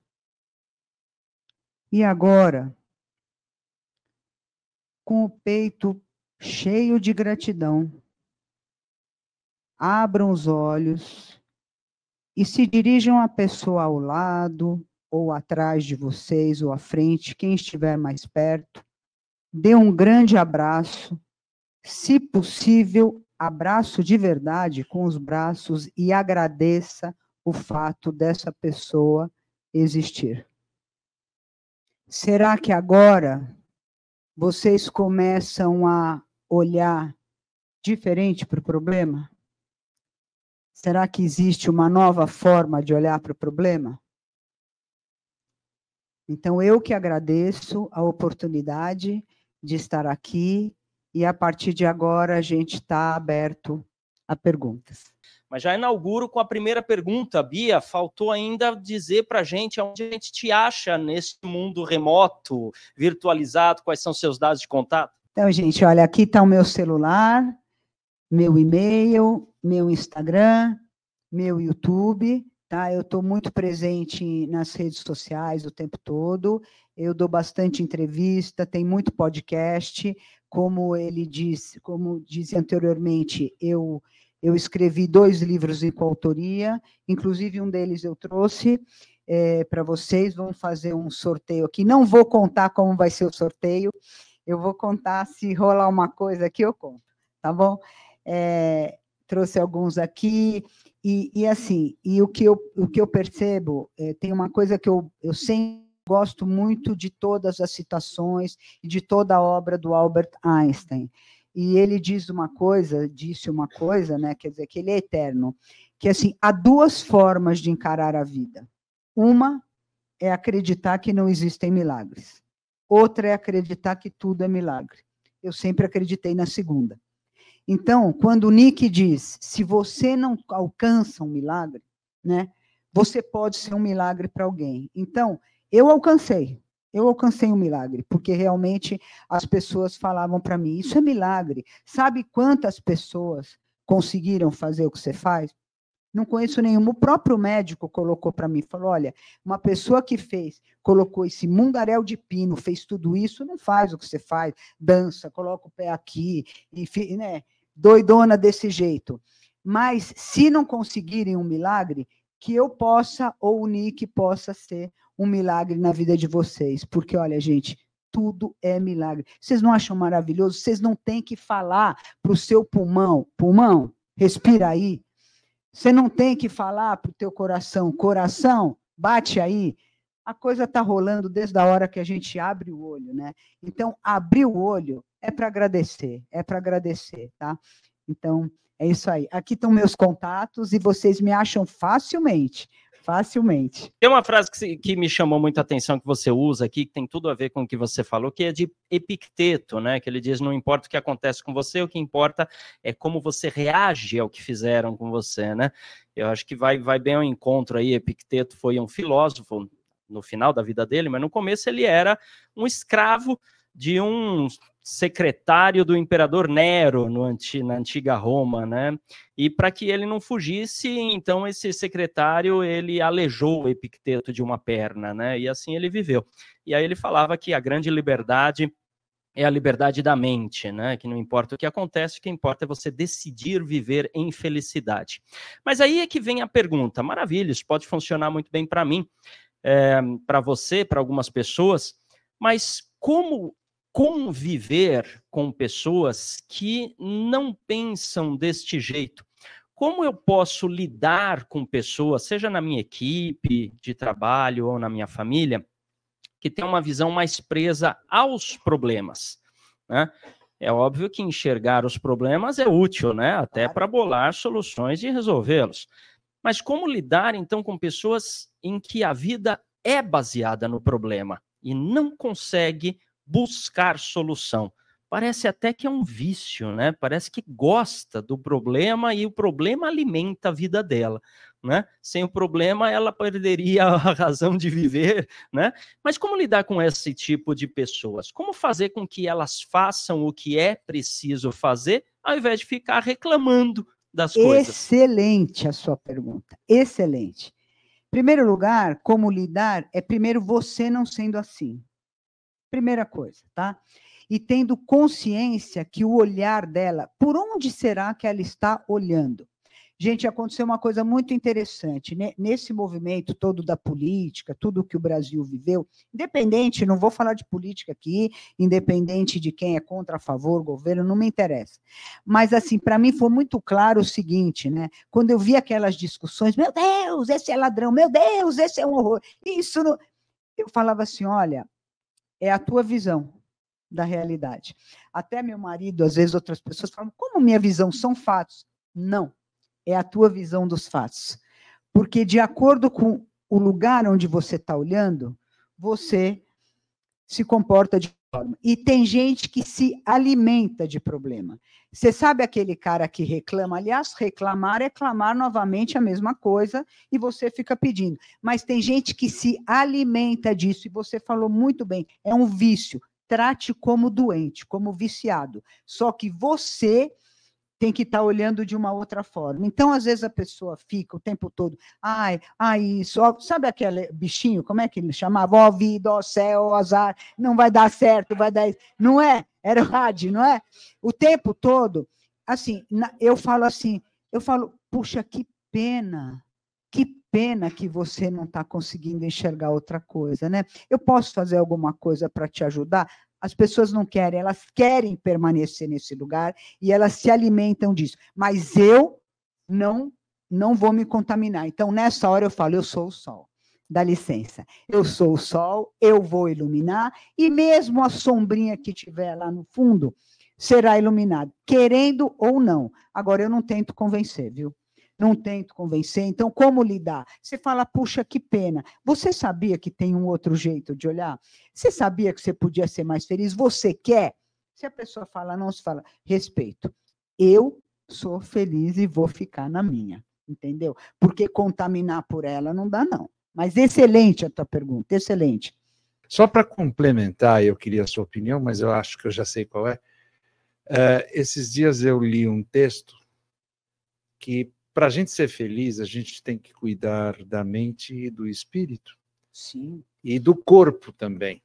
E agora, com o peito cheio de gratidão, abram os olhos e se dirijam à pessoa ao lado, ou atrás de vocês, ou à frente, quem estiver mais perto, dê um grande abraço, se possível, abraço de verdade com os braços e agradeça o fato dessa pessoa existir. Será que agora vocês começam a olhar diferente para o problema? Será que existe uma nova forma de olhar para o problema? Então, eu que agradeço a oportunidade de estar aqui e a partir de agora a gente está aberto a perguntas. Mas já inauguro com a primeira pergunta, Bia. Faltou ainda dizer para a gente onde a gente te acha nesse mundo remoto, virtualizado, quais são seus dados de contato? Então, gente, olha, aqui está o meu celular, meu e-mail, meu Instagram, meu YouTube. Tá? Eu estou muito presente nas redes sociais o tempo todo, eu dou bastante entrevista, tem muito podcast, como ele disse, como disse anteriormente, eu Eu escrevi dois livros em coautoria, inclusive um deles eu trouxe é, para vocês. Vamos fazer um sorteio aqui. Não vou contar como vai ser o sorteio, eu vou contar se rolar uma coisa aqui, eu conto, tá bom? É, trouxe alguns aqui, e, e, assim, e o que eu, o que eu percebo, é, tem uma coisa que eu, eu sempre gosto muito de todas as citações e de toda a obra do Albert Einstein. E ele diz uma coisa, disse uma coisa, né, quer dizer, que ele é eterno, que assim, há duas formas de encarar a vida. Uma é acreditar que não existem milagres. Outra é acreditar que tudo é milagre. Eu sempre acreditei na segunda. Então, quando o Nick diz, se você não alcança um milagre, né, você pode ser um milagre para alguém. Então, eu alcancei, eu alcancei um milagre, porque realmente as pessoas falavam para mim, isso é milagre. Sabe quantas pessoas conseguiram fazer o que você faz? Não conheço nenhum. O próprio médico colocou para mim, falou: olha, uma pessoa que fez, colocou esse mundaréu de pino, fez tudo isso, não faz o que você faz, dança, coloca o pé aqui, e, né, doidona desse jeito. Mas se não conseguirem um milagre, que eu possa, ou o Nick possa ser um milagre na vida de vocês. Porque, olha, gente, tudo é milagre. Vocês não acham maravilhoso? Vocês não têm que falar para o seu pulmão, pulmão, respira aí, você não tem que falar para o teu coração, coração, bate aí. A coisa está rolando desde a hora que a gente abre o olho, né? Então, abrir o olho é para agradecer, é para agradecer, tá? Então, é isso aí. Aqui estão meus contatos e vocês me acham facilmente facilmente. Tem uma frase que, que, me chamou muito atenção que você usa aqui, que tem tudo a ver com o que você falou, que é de Epicteto, né? Que ele diz: não importa o que acontece com você, o que importa é como você reage ao que fizeram com você, né? Eu acho que vai, vai bem ao encontro aí. Epicteto foi um filósofo no final da vida dele, mas no começo ele era um escravo de um secretário do imperador Nero no anti, na antiga Roma, né? E para que ele não fugisse, então esse secretário ele aleijou o Epicteto de uma perna, né? E assim ele viveu. E aí ele falava que a grande liberdade é a liberdade da mente, né? Que não importa o que acontece, o que importa é você decidir viver em felicidade. Mas aí é que vem a pergunta: maravilha, isso pode funcionar muito bem para mim, é, para você, para algumas pessoas, mas como conviver com pessoas que não pensam deste jeito. Como eu posso lidar com pessoas, seja na minha equipe de trabalho ou na minha família, que tem uma visão mais presa aos problemas? Né? É óbvio que enxergar os problemas é útil, né? Até para bolar soluções e resolvê-los. Mas como lidar então com pessoas em que a vida é baseada no problema e não consegue buscar solução. Parece até que é um vício, né? Parece que gosta do problema e o problema alimenta a vida dela, né? Sem o problema ela perderia a razão de viver, né? Mas como lidar com esse tipo de pessoas? Como fazer com que elas façam o que é preciso fazer, ao invés de ficar reclamando das coisas? Excelente a sua pergunta. Excelente. Primeiro lugar, como lidar é primeiro você não sendo assim. Primeira coisa, tá? E tendo consciência que o olhar dela, por onde será que ela está olhando? Gente, aconteceu uma coisa muito interessante. Né? Nesse movimento todo da política, tudo que o Brasil viveu, independente, não vou falar de política aqui, independente de quem é contra, a favor, governo, não me interessa. Mas, assim, para mim foi muito claro o seguinte, né? Quando eu vi aquelas discussões, meu Deus, esse é ladrão, meu Deus, esse é um horror. Isso não... Eu falava assim: olha, é a tua visão da realidade. Até meu marido, às vezes outras pessoas falam, como minha visão são fatos? Não, é a tua visão dos fatos. Porque de acordo com o lugar onde você está olhando, você se comporta de forma. E tem gente que se alimenta de problema. Você sabe aquele cara que reclama? Aliás, reclamar é clamar novamente a mesma coisa e você fica pedindo. Mas tem gente que se alimenta disso, e você falou muito bem, é um vício. Trate como doente, como viciado. Só que você tem que estar tá olhando de uma outra forma. Então, às vezes, a pessoa fica o tempo todo, ai, ai, isso, ó, sabe aquele bichinho, como é que ele chamava? Ó, vida, ó, céu, ó, azar, não vai dar certo, vai dar. Não é? Era o rádio, não é? O tempo todo, assim, eu falo assim, eu falo, puxa, que pena, que pena que você não está conseguindo enxergar outra coisa, né? Eu posso fazer alguma coisa para te ajudar? As pessoas não querem, elas querem permanecer nesse lugar e elas se alimentam disso. Mas eu não não vou me contaminar. Então, nessa hora eu falo, eu sou o sol. Dá licença. Eu sou o sol, eu vou iluminar e mesmo a sombrinha que tiver lá no fundo será iluminada, querendo ou não. Agora eu não tento convencer, viu? Não tento convencer. Então, como lidar? Você fala, puxa, que pena. Você sabia que tem um outro jeito de olhar? Você sabia que você podia ser mais feliz? Você quer? Se a pessoa fala, não, se fala, respeito. Eu sou feliz e vou ficar na minha, entendeu? Porque contaminar por ela não dá, não. Mas excelente a tua pergunta, excelente. Só para complementar, eu queria a sua opinião, mas eu acho que eu já sei qual é. Uh, esses dias eu li um texto que para a gente ser feliz, a gente tem que cuidar da mente e do espírito. Sim. E do corpo também.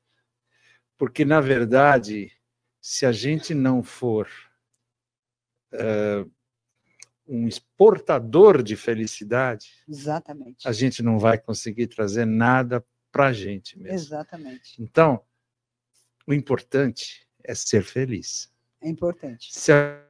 Porque, na verdade, se a gente não for uh, um exportador de felicidade, Exatamente. a gente não vai conseguir trazer nada para a gente mesmo. Exatamente. Então, o importante é ser feliz. É importante. Se a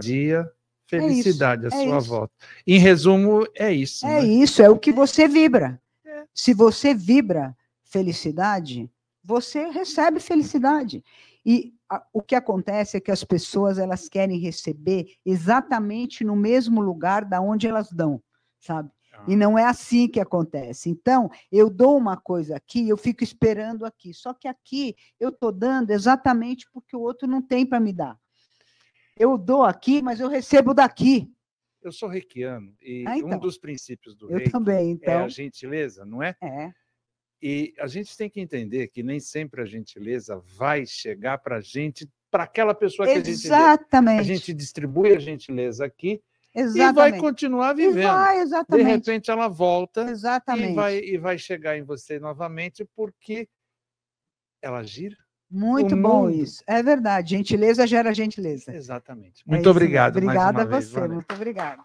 dia felicidade é à sua isso. volta. Em resumo, é isso. É né? isso, é o que você vibra. É. Se você vibra felicidade, você recebe felicidade. E a, o que acontece é que as pessoas elas querem receber exatamente no mesmo lugar da onde elas dão, sabe? E ah. não é assim que acontece. Então, eu dou uma coisa aqui, eu fico esperando aqui. Só que aqui eu estou dando exatamente porque o outro não tem para me dar. Eu dou aqui, mas eu recebo daqui. Eu sou reikiano e ah, então. um dos princípios do eu também, então. é a gentileza, não é? É. E a gente tem que entender que nem sempre a gentileza vai chegar para a gente, para aquela pessoa que exatamente. a gente a gente distribui a gentileza aqui exatamente. e vai continuar vivendo. Vai, exatamente. De repente ela volta exatamente. E, vai, e vai chegar em você novamente porque ela gira muito o bom mundo. isso. É verdade. Gentileza gera gentileza. Exatamente. É muito é obrigado. Obrigada a você. Muito obrigada.